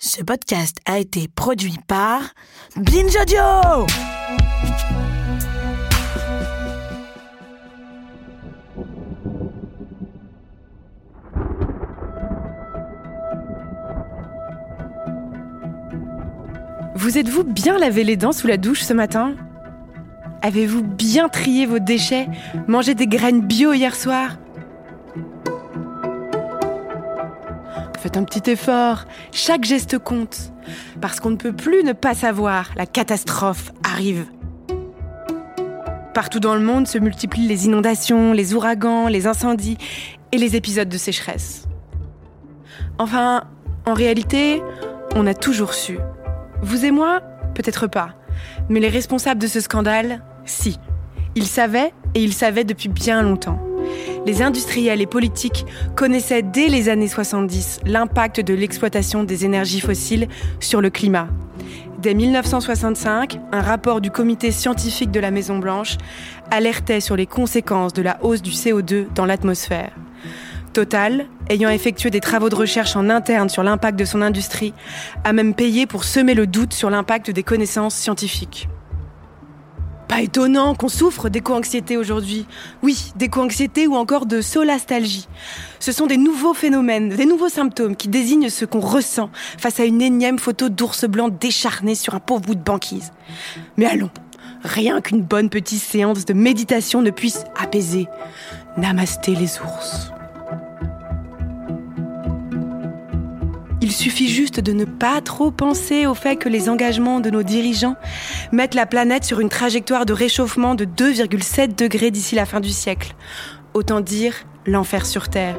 Ce podcast a été produit par Binge Audio. Vous êtes-vous bien lavé les dents sous la douche ce matin? Avez-vous bien trié vos déchets? Mangé des graines bio hier soir? Faites un petit effort, chaque geste compte. Parce qu'on ne peut plus ne pas savoir, la catastrophe arrive. Partout dans le monde se multiplient les inondations, les ouragans, les incendies et les épisodes de sécheresse. Enfin, en réalité, on a toujours su. Vous et moi, peut-être pas. Mais les responsables de ce scandale, si. Ils savaient, et ils savaient depuis bien longtemps. Les industriels et politiques connaissaient dès les années 70 l'impact de l'exploitation des énergies fossiles sur le climat. Dès 1965, un rapport du comité scientifique de la Maison-Blanche alertait sur les conséquences de la hausse du CO2 dans l'atmosphère. Total, ayant effectué des travaux de recherche en interne sur l'impact de son industrie, a même payé pour semer le doute sur l'impact des connaissances scientifiques. Pas étonnant qu'on souffre d'éco-anxiété aujourd'hui. Oui, d'éco-anxiété ou encore de solastalgie. Ce sont des nouveaux phénomènes, des nouveaux symptômes qui désignent ce qu'on ressent face à une énième photo d'ours blanc décharné sur un pauvre bout de banquise. Mais allons, rien qu'une bonne petite séance de méditation ne puisse apaiser. Namasté les ours. Suffit juste de ne pas trop penser au fait que les engagements de nos dirigeants mettent la planète sur une trajectoire de réchauffement de 2,7 degrés d'ici la fin du siècle. Autant dire l'enfer sur Terre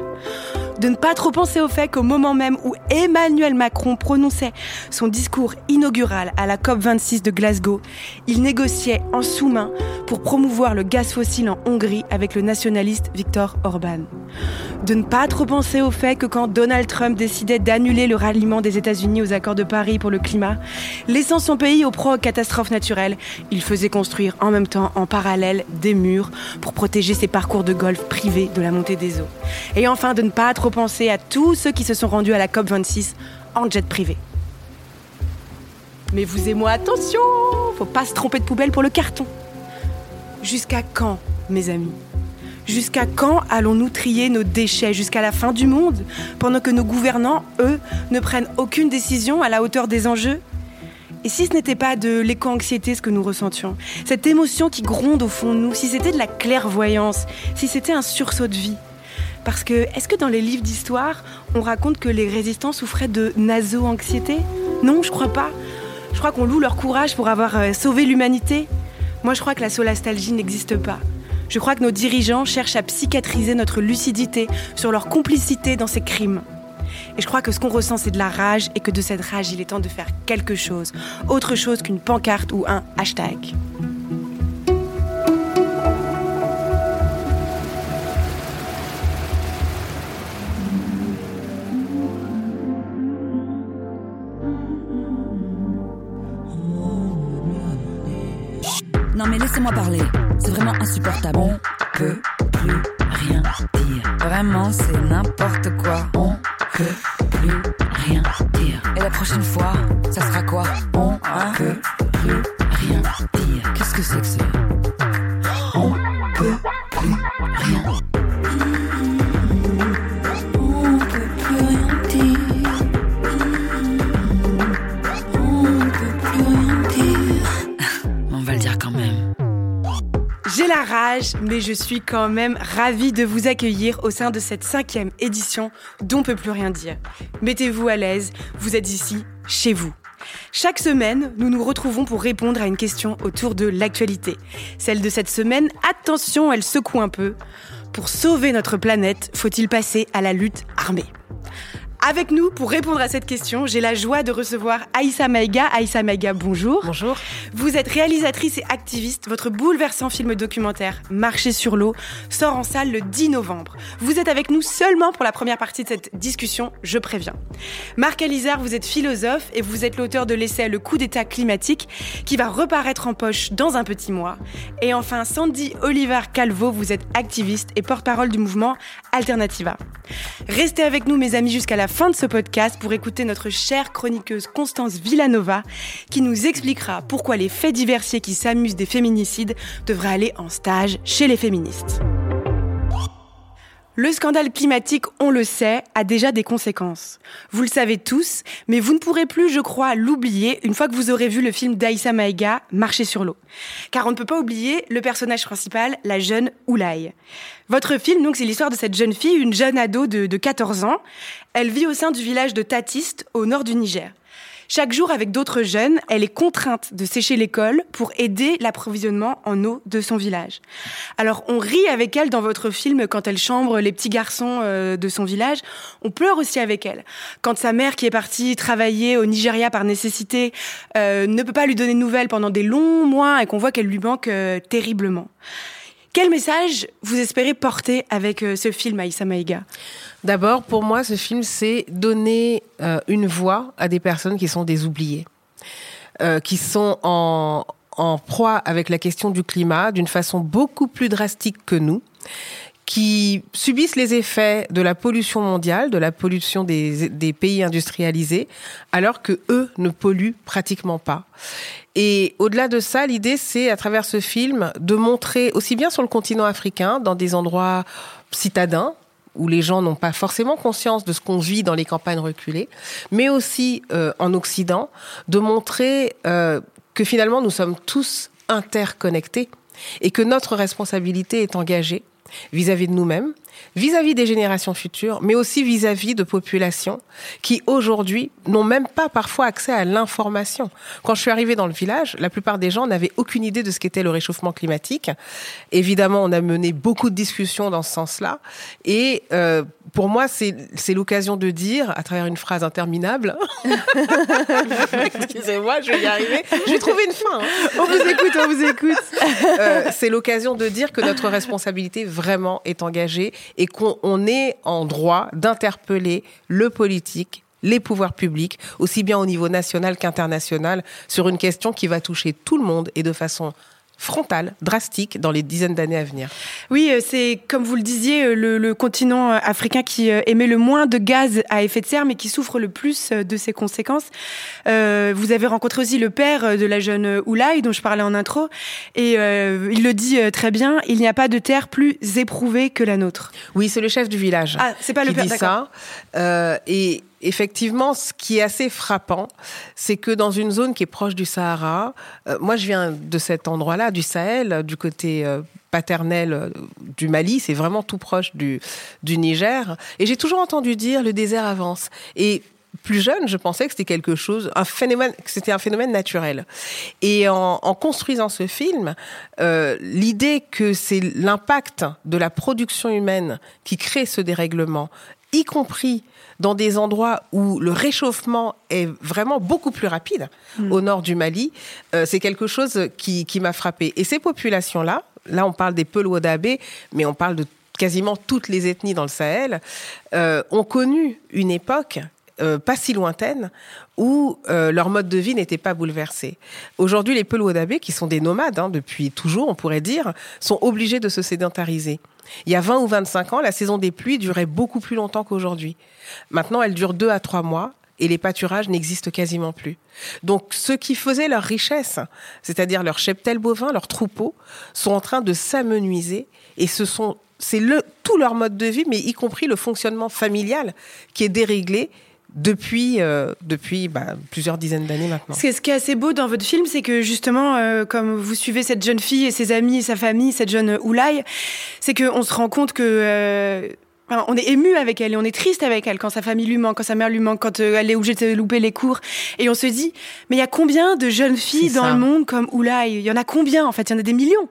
de ne pas trop penser au fait qu'au moment même où Emmanuel Macron prononçait son discours inaugural à la COP26 de Glasgow, il négociait en sous-main pour promouvoir le gaz fossile en Hongrie avec le nationaliste Viktor Orban. De ne pas trop penser au fait que quand Donald Trump décidait d'annuler le ralliement des États-Unis aux accords de Paris pour le climat, laissant son pays aux pro-catastrophes naturelles, il faisait construire en même temps en parallèle des murs pour protéger ses parcours de golf privés de la montée des eaux. Et enfin de ne pas trop penser à tous ceux qui se sont rendus à la COP26 en jet privé. Mais vous et moi, attention Faut pas se tromper de poubelle pour le carton. Jusqu'à quand, mes amis? Jusqu'à quand allons-nous trier nos déchets Jusqu'à la fin du monde Pendant que nos gouvernants, eux, ne prennent aucune décision à la hauteur des enjeux? Et si ce n'était pas de l'éco-anxiété ce que nous ressentions Cette émotion qui gronde au fond de nous Si c'était de la clairvoyance Si c'était un sursaut de vie parce que, est-ce que dans les livres d'histoire, on raconte que les résistants souffraient de naso-anxiété? Non, je crois pas. Je crois qu'on loue leur courage pour avoir euh, sauvé l'humanité. Moi, je crois que la solastalgie n'existe pas. Je crois que nos dirigeants cherchent à psychiatriser notre lucidité sur leur complicité dans ces crimes. Et je crois que ce qu'on ressent, c'est de la rage et que de cette rage, il est temps de faire quelque chose. Autre chose qu'une pancarte ou un hashtag. Non mais laissez-moi parler. C'est vraiment insupportable. On peut plus rien dire. Vraiment, c'est n'importe quoi. On peut plus rien dire. Et la prochaine fois, ça sera quoi? Mais je suis quand même ravie de vous accueillir au sein de cette cinquième édition d'On peut plus rien dire. Mettez-vous à l'aise, vous êtes ici, chez vous. Chaque semaine, nous nous retrouvons pour répondre à une question autour de l'actualité. Celle de cette semaine, attention, elle secoue un peu. Pour sauver notre planète, faut-il passer à la lutte armée? Avec nous, pour répondre à cette question, j'ai la joie de recevoir Aïssa Maïga. Aïssa Maïga, bonjour. Bonjour. Vous êtes réalisatrice et activiste. Votre bouleversant film documentaire Marcher sur l'eau sort en salle le 10 novembre. Vous êtes avec nous seulement pour la première partie de cette discussion, je préviens. Marc Alizard, vous êtes philosophe et vous êtes l'auteur de l'essai Le coup d'état climatique qui va reparaître en poche dans un petit mois. Et enfin, Sandy Oliver Calvo, vous êtes activiste et porte-parole du mouvement Alternativa. Restez avec nous, mes amis, jusqu'à la fin de ce podcast pour écouter notre chère chroniqueuse Constance Villanova qui nous expliquera pourquoi les faits diversiers qui s'amusent des féminicides devraient aller en stage chez les féministes. Le scandale climatique, on le sait, a déjà des conséquences. Vous le savez tous, mais vous ne pourrez plus, je crois, l'oublier une fois que vous aurez vu le film d'Aïssa Maïga, Marcher sur l'eau. Car on ne peut pas oublier le personnage principal, la jeune Oulaye. Votre film, donc, c'est l'histoire de cette jeune fille, une jeune ado de, de 14 ans. Elle vit au sein du village de Tatiste, au nord du Niger. Chaque jour, avec d'autres jeunes, elle est contrainte de sécher l'école pour aider l'approvisionnement en eau de son village. Alors, on rit avec elle dans votre film quand elle chambre les petits garçons euh, de son village. On pleure aussi avec elle. Quand sa mère, qui est partie travailler au Nigeria par nécessité, euh, ne peut pas lui donner de nouvelles pendant des longs mois et qu'on voit qu'elle lui manque euh, terriblement. Quel message vous espérez porter avec euh, ce film, Aïssa Maïga? D'abord, pour moi, ce film, c'est donner euh, une voix à des personnes qui sont des oubliées, euh, qui sont en, en proie avec la question du climat d'une façon beaucoup plus drastique que nous qui subissent les effets de la pollution mondiale, de la pollution des, des, pays industrialisés, alors que eux ne polluent pratiquement pas. Et au-delà de ça, l'idée, c'est à travers ce film de montrer aussi bien sur le continent africain, dans des endroits citadins, où les gens n'ont pas forcément conscience de ce qu'on vit dans les campagnes reculées, mais aussi euh, en Occident, de montrer euh, que finalement nous sommes tous interconnectés et que notre responsabilité est engagée vis-à-vis de nous-mêmes, vis-à-vis des générations futures, mais aussi vis-à-vis de populations qui aujourd'hui n'ont même pas parfois accès à l'information. Quand je suis arrivée dans le village, la plupart des gens n'avaient aucune idée de ce qu'était le réchauffement climatique. Évidemment, on a mené beaucoup de discussions dans ce sens-là. Et euh, pour moi, c'est l'occasion de dire, à travers une phrase interminable, excusez-moi, je vais y arriver, je vais trouver une fin. Hein. On vous écoute, on vous écoute. Euh, c'est l'occasion de dire que notre responsabilité vraiment est engagée et qu'on est en droit d'interpeller le politique, les pouvoirs publics, aussi bien au niveau national qu'international, sur une question qui va toucher tout le monde et de façon frontale, drastique dans les dizaines d'années à venir. Oui, euh, c'est comme vous le disiez, euh, le, le, continent euh, africain qui émet le moins de gaz à effet de serre, mais qui souffre le plus de ses conséquences. Euh, vous avez rencontré aussi le père de la jeune Oulaï, dont je parlais en intro, et euh, il le dit très bien, il n'y a pas de terre plus éprouvée que la nôtre. Oui, c'est le chef du village. Ah, c'est pas qui le père, dit ça. Euh, et effectivement, ce qui est assez frappant, c'est que dans une zone qui est proche du Sahara, euh, moi je viens de cet endroit-là, du Sahel, du côté euh, paternel euh, du Mali, c'est vraiment tout proche du, Niger, et j'ai toujours entendu dire le désert avance. Et plus jeune, je pensais que c'était quelque chose, un phénomène, que c'était un phénomène naturel. Et en, construisant ce film, l'idée que c'est l'impact de la production humaine qui crée ce dérèglement, y compris dans des endroits où le réchauffement est vraiment beaucoup plus rapide, mmh. au nord du Mali, euh, c'est quelque chose qui, qui m'a frappé. Et ces populations-là, là on parle des Peul-Wodabé, mais on parle de quasiment toutes les ethnies dans le Sahel, euh, ont connu une époque euh, pas si lointaine où euh, leur mode de vie n'était pas bouleversé. Aujourd'hui, les Peul-Wodabé, qui sont des nomades hein, depuis toujours, on pourrait dire, sont obligés de se sédentariser. Il y a 20 ou 25 ans, la saison des pluies durait beaucoup plus longtemps qu'aujourd'hui. Maintenant, elle dure deux à trois mois et les pâturages n'existent quasiment plus. Donc, ceux qui faisaient leur richesse, c'est-à-dire leur cheptel bovin, leurs troupeaux, sont en train de s'amenuiser et ce sont c'est le tout leur mode de vie, mais y compris le fonctionnement familial qui est déréglé depuis, euh, depuis bah, plusieurs dizaines d'années maintenant. Ce qui est assez beau dans votre film, c'est que justement, euh, comme vous suivez cette jeune fille et ses amis et sa famille, cette jeune Oulaï, c'est qu'on se rend compte que... Euh, on est ému avec elle et on est triste avec elle quand sa famille lui manque, quand sa mère lui manque, quand euh, elle est obligée de louper les cours. Et on se dit, mais il y a combien de jeunes filles dans le monde comme Oulaï Il y en a combien en fait? Il y en a des millions,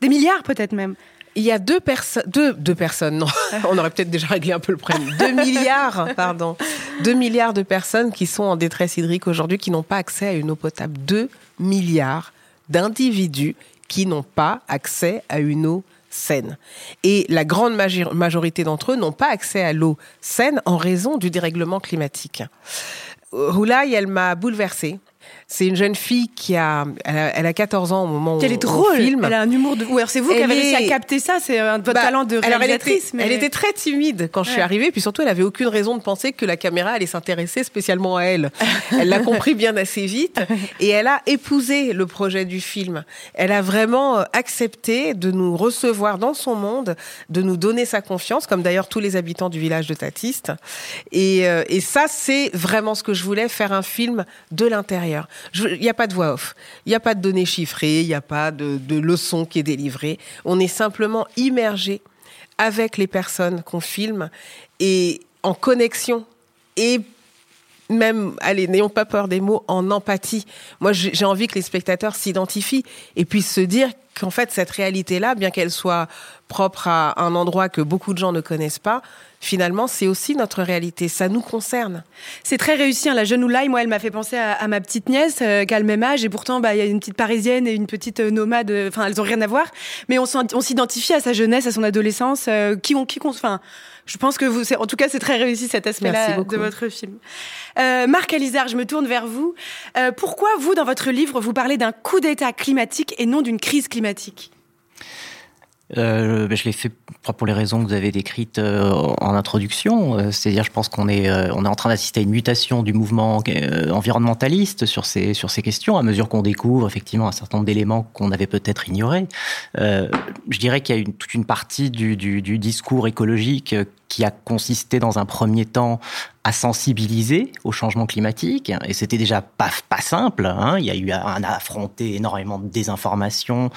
des milliards peut-être même. Il y a deux personnes, deux, deux personnes, non, on aurait peut-être déjà réglé un peu le problème. Deux milliards, pardon, deux milliards de personnes qui sont en détresse hydrique aujourd'hui, qui n'ont pas accès à une eau potable. Deux milliards d'individus qui n'ont pas accès à une eau saine. Et la grande majorité d'entre eux n'ont pas accès à l'eau saine en raison du dérèglement climatique. Houlaï, elle m'a bouleversée C'est une jeune fille qui a elle, a, elle a 14 ans au moment où Elle est drôle. Elle a un humour de. Ou alors c'est vous qui avez réussi à capter ça. C'est un votre Bah, talent de alors, elle était, réalisatrice. mais... elle était très timide quand je suis arrivée, puis surtout, elle avait aucune raison de penser que la caméra allait s'intéresser spécialement à elle. Elle l'a compris bien assez vite, et elle a épousé le projet du film. Elle a vraiment euh, accepté de nous recevoir dans son monde, de nous donner sa confiance, comme d'ailleurs tous les habitants du village de Tatiste. Et, euh, et ça, c'est vraiment ce que je voulais, faire un film de l'intérieur. Il n'y a pas de voix off, il n'y a pas de données chiffrées, il n'y a pas de, de leçon qui est délivrée. On est simplement immergé avec les personnes qu'on filme et en connexion et même, allez, n'ayons pas peur des mots, en empathie. Moi, j'ai envie que les spectateurs s'identifient et puissent se dire qu'en fait, cette réalité-là, bien qu'elle soit propre à un endroit que beaucoup de gens ne connaissent pas, finalement, c'est aussi notre réalité. Ça nous concerne. C'est très réussi. hein. La jeune Oulaï, moi, elle m'a fait penser à, ma petite nièce, euh, qui a le même âge, et pourtant, bah, il y a une petite parisienne et une petite euh, nomade. euh, Enfin, elles ont rien à voir, mais on, s'identifie à sa jeunesse, à son adolescence, euh, qui on, qui Enfin, je pense que vous, en tout cas, c'est très réussi cet aspect-là beaucoup. de votre film. Euh, Marc Alizard, je me tourne vers vous. Euh, pourquoi vous, dans votre livre, vous parlez d'un coup d'État climatique et non d'une crise climatique? Euh, ben, je l'ai fait pour les raisons que vous avez décrites euh, en introduction. Euh, C'est-à-dire, je pense qu'on est, on est en train d'assister à une mutation du mouvement environnementaliste sur ces, sur ces questions, à mesure qu'on découvre effectivement un certain nombre d'éléments qu'on avait peut-être ignorés. Je dirais qu'il y a une, toute une partie du, du, discours écologique qui a consisté dans un premier temps à sensibiliser au changement climatique. Et c'était déjà pas, pas simple. Hein. Il y a eu à affronter énormément de désinformation,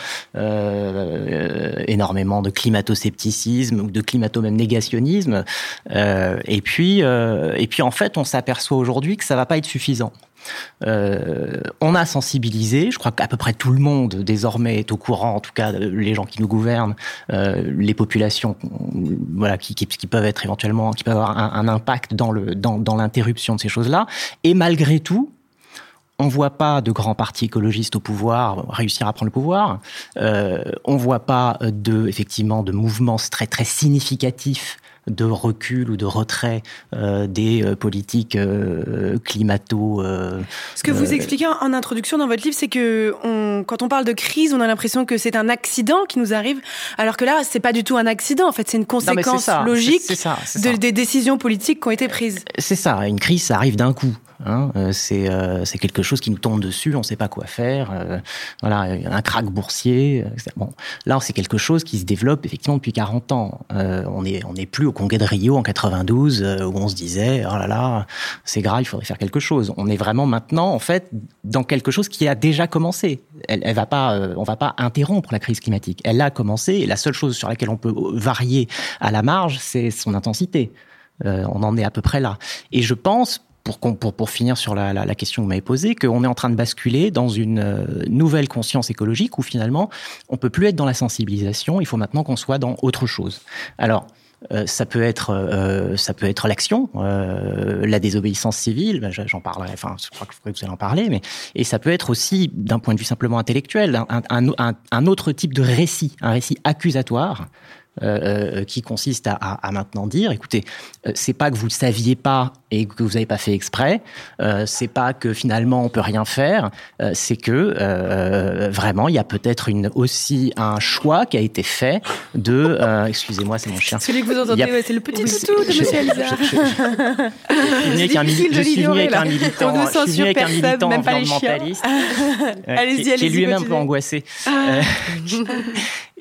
énormément de climato-scepticisme ou de climato-même négationnisme. Euh, et puis, euh, et puis en fait, on s'aperçoit aujourd'hui que ça va pas être suffisant. Euh, on a sensibilisé, je crois qu'à peu près tout le monde désormais est au courant, en tout cas les gens qui nous gouvernent, les populations, voilà, qui, qui, qui peuvent être éventuellement, qui peuvent avoir un, un impact dans le dans, dans l'interruption de ces choses-là. Et malgré tout, on voit pas de grands partis écologistes au pouvoir réussir à prendre le pouvoir. Euh, on voit pas de effectivement de mouvements très très significatifs de recul ou de retrait euh, des euh, politiques euh, climato. euh, Ce que vous expliquez en, introduction dans votre livre, c'est que on, quand on parle de crise, on a l'impression que c'est un accident qui nous arrive, alors que là, c'est pas du tout un accident. En fait, c'est une non, conséquence logique ça, de- des décisions politiques qui ont été prises. C'est ça, une crise, ça arrive d'un coup. Hein. Euh, c'est euh, c'est quelque chose qui nous tombe dessus, on ne sait pas quoi faire. euh, voilà, un crack boursier. euh, etc. Bon, là, c'est quelque chose qui se développe effectivement depuis 40 ans. Euh, on n'est on est plus au congrès de Rio en 92 euh, où on se disait oh là là, c'est grave, il faudrait faire quelque chose. On est vraiment maintenant en fait dans quelque chose qui a déjà commencé. Elle, elle va pas, on va pas interrompre la crise climatique. Elle a commencé et la seule chose sur laquelle on peut varier à la marge, c'est son intensité. Euh, on en est à peu près là. Et je pense, pour, pour, pour finir sur la, la, la question que vous m'avez posée, qu'on est en train de basculer dans une euh, nouvelle conscience écologique où finalement, on peut plus être dans la sensibilisation, il faut maintenant qu'on soit dans autre chose. Alors, euh, ça peut être, euh, ça peut être l'action, euh, la désobéissance civile. ben, j'en parlerai. Enfin, je crois que vous allez en parler, mais et ça peut être aussi, d'un point de vue simplement intellectuel, un, un, un autre type de récit, un récit accusatoire euh, euh, qui consiste à, à, à, maintenant dire, écoutez, euh, c'est pas que vous ne saviez pas et que vous n'avez pas fait exprès, euh, c'est pas que finalement on peut rien faire, c'est que vraiment il y a peut-être une aussi un choix qui a été fait de, excusez-moi, c'est mon chien. Celui que vous entendez, a- ouais, c'est le petit toutou de Monsieur Alizard. Je suis venu avec un militant, je suis venu avec un militant même pas les chiens. environnementaliste, Allez-y, qui, qui est lui-même un peu angoissé.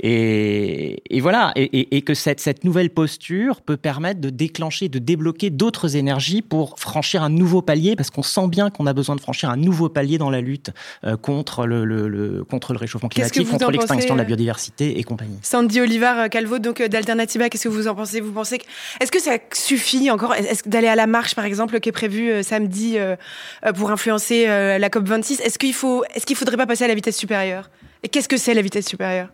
Et, et voilà, et, et- et que cette, cette nouvelle posture peut permettre de déclencher, de débloquer d'autres énergies pour franchir un nouveau palier, parce qu'on sent bien qu'on a besoin de franchir un nouveau palier dans la lutte euh, contre le, le- le- contre le réchauffement climatique, contre l'extinction de la euh biodiversité et compagnie. Sandy Olivar euh, Calvo, donc d'Alternativa, qu'est-ce que vous en pensez? Vous pensez que est-ce que ça suffit encore? D'aller à la marche, par exemple, qui est prévue euh, samedi euh, pour influencer la COP 26 Est-ce qu'il faut, est-ce qu'il faudrait pas passer à la vitesse supérieure? Et qu'est-ce que c'est la vitesse supérieure?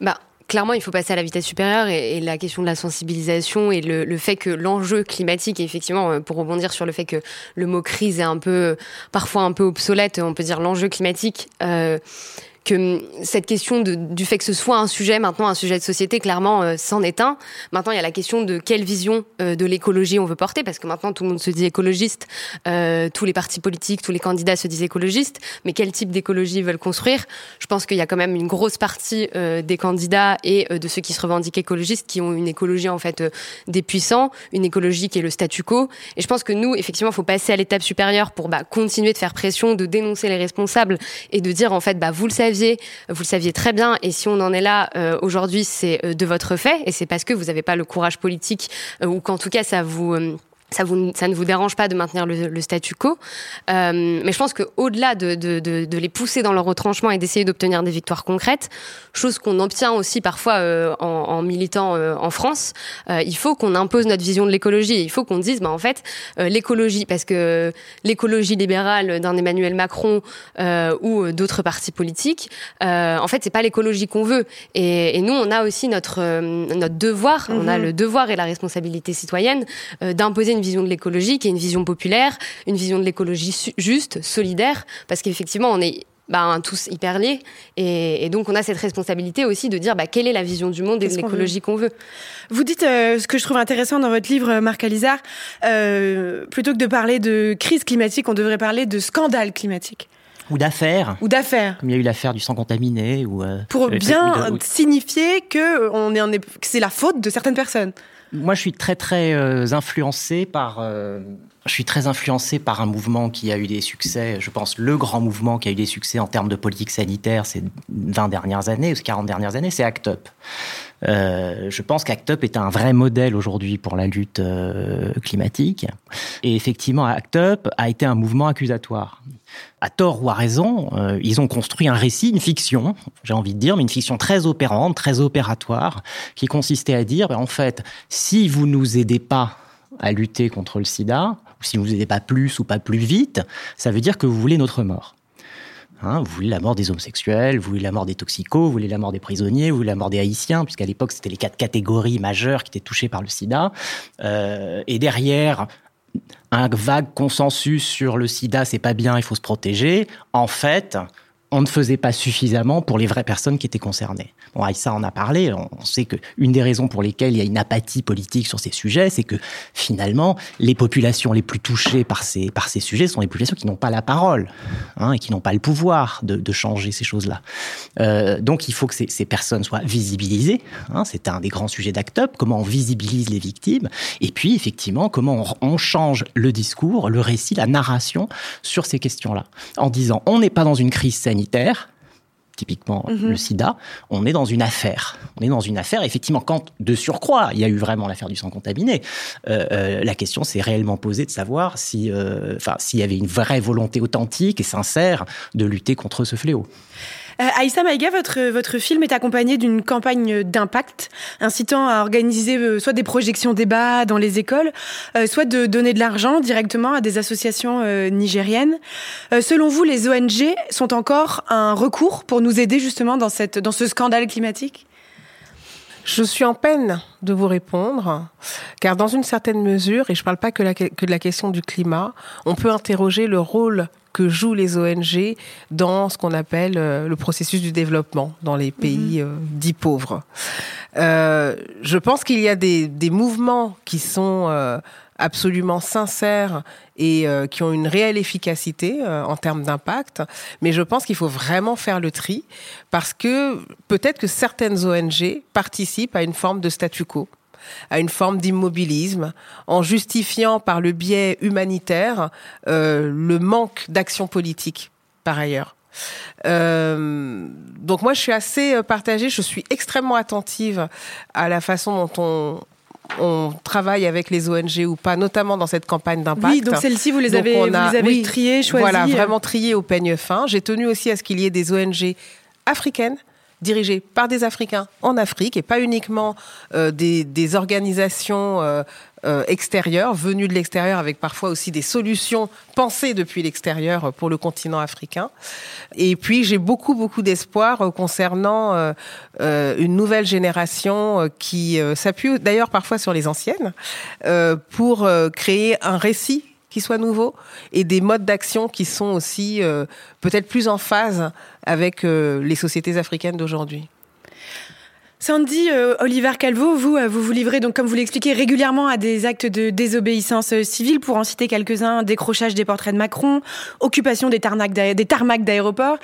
Bah, clairement, il faut passer à la vitesse supérieure et, la question de la sensibilisation et le, fait que l'enjeu climatique, effectivement, euh, pour rebondir sur le fait que le mot crise est un peu, parfois un peu obsolète, on peut dire l'enjeu climatique. euh, que hum, cette question du fait que ce soit un sujet maintenant, un sujet de société, clairement, euh, s'en est un. Maintenant, il y a la question de quelle vision euh, de l'écologie on veut porter, parce que maintenant tout le monde se dit écologiste, euh, tous les partis politiques, tous les candidats se disent écologistes, mais quel type d'écologie veulent construire? Je pense qu'il y a quand même une grosse partie des candidats et de ceux qui se revendiquent écologistes qui ont une écologie en fait des puissants, une écologie qui est le statu quo. Et je pense que nous, effectivement, il faut passer à l'étape supérieure pour bah, continuer de faire pression, de dénoncer les responsables et de dire en fait, bah, vous le vous le saviez très bien, et si on en est là euh, aujourd'hui, c'est euh, de votre fait, et c'est parce que vous n'avez pas le courage politique, euh, ou qu'en tout cas ça vous ça, vous, ça ne vous dérange pas de maintenir le, le statu quo. Euh, mais je pense qu'au-delà de, de, de, de, les pousser dans leur retranchement et d'essayer d'obtenir des victoires concrètes, chose qu'on obtient aussi parfois euh, en, en, militant euh, en France, il faut qu'on impose notre vision de l'écologie. Il faut qu'on dise, bah, en fait, l'écologie, parce que l'écologie libérale d'un Emmanuel Macron ou d'autres partis politiques, en fait, c'est pas l'écologie qu'on veut. Et, et, nous, on a aussi notre, notre devoir, on a mhm. le devoir et la responsabilité citoyenne d'imposer une une vision de l'écologie qui est une vision populaire, une vision de l'écologie juste, solidaire, parce qu'effectivement, on est bah, tous hyper liés. Et, et, donc, on a cette responsabilité aussi de dire bah, quelle est la vision du monde et de l'écologie qu'on veut. Vous dites euh, ce que je trouve intéressant dans votre livre, Marc Alizard, euh, plutôt que de parler de crise climatique, on devrait parler de scandale climatique. Ou d'affaires. Ou d'affaires. Comme il y a eu l'affaire du sang contaminé. Ou, euh, Pour bien de... signifier que, on est, que c'est la faute de certaines personnes. Moi, je suis très très euh, influencé par. Euh, je suis très influencé par un mouvement qui a eu des succès. Je pense le grand mouvement qui a eu des succès en termes de politique sanitaire ces 20 dernières années ou ces 40 dernières années, c'est ACT UP. Euh, je pense qu'ACT UP est un vrai modèle aujourd'hui pour la lutte euh, climatique. Et effectivement, ACT UP a été un mouvement accusatoire. À tort ou à raison, euh, ils ont construit un récit, une fiction, j'ai envie de dire, mais une fiction très opérante, très opératoire, qui consistait à dire, ben, en fait, si vous nous aidez pas à lutter contre le sida, ou si vous nous aidez pas plus ou pas plus vite, ça veut dire que vous voulez notre mort. Hein, vous voulez la mort des homosexuels, vous voulez la mort des toxicos, vous voulez la mort des prisonniers, vous voulez la mort des haïtiens, puisqu'à l'époque c'était les quatre catégories majeures qui étaient touchées par le sida. Euh, et derrière, un vague consensus sur le sida, c'est pas bien, il faut se protéger. En fait, on ne faisait pas suffisamment pour les vraies personnes qui étaient concernées. Bon, Aïssa en a parlé. On sait que une des raisons pour lesquelles il y a une apathie politique sur ces sujets, c'est que finalement, les populations les plus touchées par ces, par ces sujets sont les populations qui n'ont pas la parole hein, et qui n'ont pas le pouvoir de, changer ces choses-là. Euh, donc, il faut que ces, personnes soient visibilisées. Hein, c'est un des grands sujets d'ACT Comment on visibilise les victimes et puis, effectivement, comment on, on change le discours, le récit, la narration sur ces questions-là, en disant on n'est pas dans une crise sanitaire typiquement mm -hmm. le sida, on est dans une affaire. On est dans une affaire, effectivement, quand de surcroît, il y a eu vraiment l'affaire du sang contaminé, euh, euh, la question s'est réellement posée de savoir si, euh, s'il y avait une vraie volonté authentique et sincère de lutter contre ce fléau. Euh, Aïssa Maïga, votre, votre film est accompagné d'une campagne d'impact incitant à organiser euh, soit des projections débats dans les écoles, euh, soit de donner de l'argent directement à des associations euh, nigériennes. Selon vous, les ONG sont encore un recours pour nous aider justement dans, cette, dans ce scandale climatique? Je suis en peine de vous répondre, car dans une certaine mesure, et je ne parle pas que de la question du climat, on peut interroger le rôle que jouent les ONG dans ce qu'on appelle euh, le processus du développement dans les pays mmh. euh, dits pauvres. Euh, je pense qu'il y a des, des, mouvements qui sont euh, absolument sincères et euh, qui ont une réelle efficacité euh, en termes d'impact. Mais je pense qu'il faut vraiment faire le tri parce que peut-être que certaines ONG participent à une forme de statu quo à une forme d'immobilisme, en justifiant par le biais humanitaire euh, le manque d'action politique, par ailleurs. Euh, donc moi, je suis assez partagée. Je suis extrêmement attentive à la façon dont on on travaille avec les ONG ou pas, notamment dans cette campagne d'impact. Oui, donc celles-ci, vous les avez, a, vous les avez oui, triées, choisies. Voilà, vraiment triées au peigne fin. J'ai tenu aussi à ce qu'il y ait des ONG africaines dirigées par des Africains en Afrique et pas uniquement euh, des, des, organisations euh, euh, extérieures, venues de l'extérieur avec parfois aussi des solutions pensées depuis l'extérieur pour le continent africain. Et puis j'ai beaucoup beaucoup d'espoir concernant euh, euh, une nouvelle génération qui s'appuie d'ailleurs parfois sur les anciennes pour créer un récit qui soient nouveaux et des modes d'action qui sont aussi euh, peut-être plus en phase avec euh, les sociétés africaines d'aujourd'hui. Sandy euh, Oliver Calvo, vous, vous livrez donc, comme vous l'expliquez, régulièrement à des actes de désobéissance civile. Pour en citer quelques-uns, décrochage des portraits de Macron, occupation des, tarmacs d'aéroports.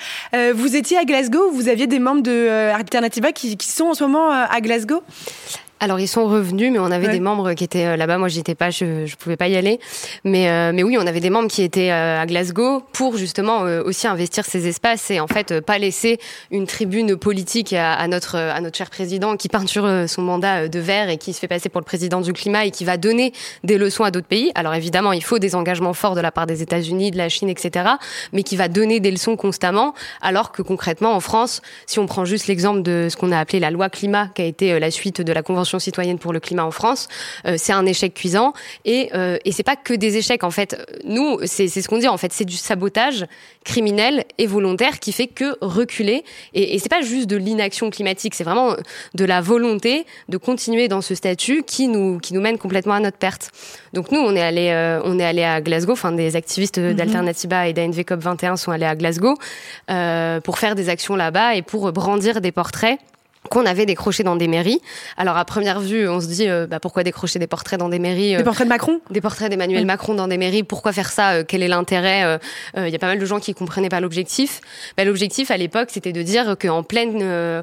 Vous étiez à Glasgow, vous aviez des membres de Alternativa qui, qui, sont en ce moment à Glasgow? Alors ils sont revenus, mais on avait Ouais. des membres qui étaient euh, là-bas. Moi, j'y étais pas, je, je pouvais pas y aller. Mais euh, mais oui, on avait des membres qui étaient euh, à Glasgow pour justement euh, aussi investir ces espaces et en fait euh, pas laisser une tribune politique à, à notre euh, à notre cher président qui peinture son mandat de vert et qui se fait passer pour le président du climat et qui va donner des leçons à d'autres pays. Alors évidemment, il faut des engagements forts de la part des États-Unis, de la Chine, etc. Mais qui va donner des leçons constamment, alors que concrètement en France, si on prend juste l'exemple de ce qu'on a appelé la loi climat, qui a été la suite de la Convention citoyenne pour le climat en France, euh, c'est un échec cuisant. Et, euh, et c'est pas que des échecs en fait. Nous, c'est ce qu'on dit en fait, c'est du sabotage criminel et volontaire qui fait que reculer. Et, et c'est pas juste de l'inaction climatique, c'est vraiment de la volonté de continuer dans ce statut qui nous qui nous mène complètement à notre perte. Donc nous, on est allé euh, on est allé à Glasgow. Enfin, des activistes d'Alternativa et d'ANV COP 21 sont allés à Glasgow euh, pour faire des actions là-bas et pour brandir des portraits qu'on avait décrochés dans des mairies. Alors à première vue, on se dit euh, bah, pourquoi décrocher des portraits dans des mairies euh, Des portraits de Macron des portraits d'Emmanuel Macron dans des mairies, pourquoi faire ça euh, Quel est l'intérêt Euh, euh, Il y a pas mal de gens qui comprenaient pas l'objectif. Bah, l'objectif à l'époque, c'était de dire qu'en pleine euh,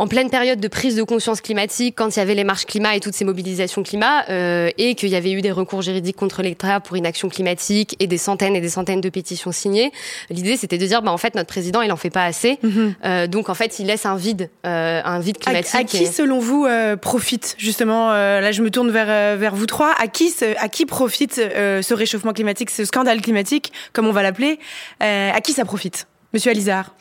en pleine période de prise de conscience climatique, quand il y avait les marches climat et toutes ces mobilisations climat, euh, et qu'il y avait eu des recours juridiques contre l'État pour inaction climatique et des centaines et des centaines de pétitions signées, l'idée c'était de dire, bah en fait notre président il en fait pas assez, Euh, donc en fait il laisse un vide, euh, un vide climatique. à qui, et- selon vous, profite justement Là, je me tourne vers vers vous trois. À qui ce- à qui profite ce réchauffement climatique, ce scandale climatique, comme on va l'appeler À qui ça profite, Monsieur Alizard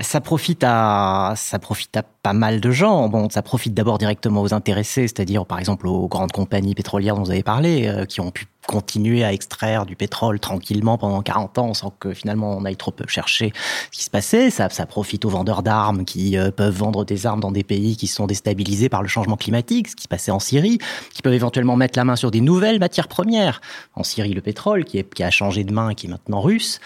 Ça profite à ça profite à pas mal de gens. Bon, ça profite d'abord directement aux intéressés, c'est-à-dire par exemple aux grandes compagnies pétrolières dont vous avez parlé, euh, qui ont pu continuer à extraire du pétrole tranquillement pendant 40 ans sans que finalement on aille trop chercher ce qui se passait. Ça, ça profite aux vendeurs d'armes qui euh, peuvent vendre des armes dans des pays qui sont déstabilisés par le changement climatique, ce qui se passait en Syrie, qui peuvent éventuellement mettre la main sur des nouvelles matières premières. En Syrie, le pétrole qui, est, qui a changé de main qui est maintenant russe.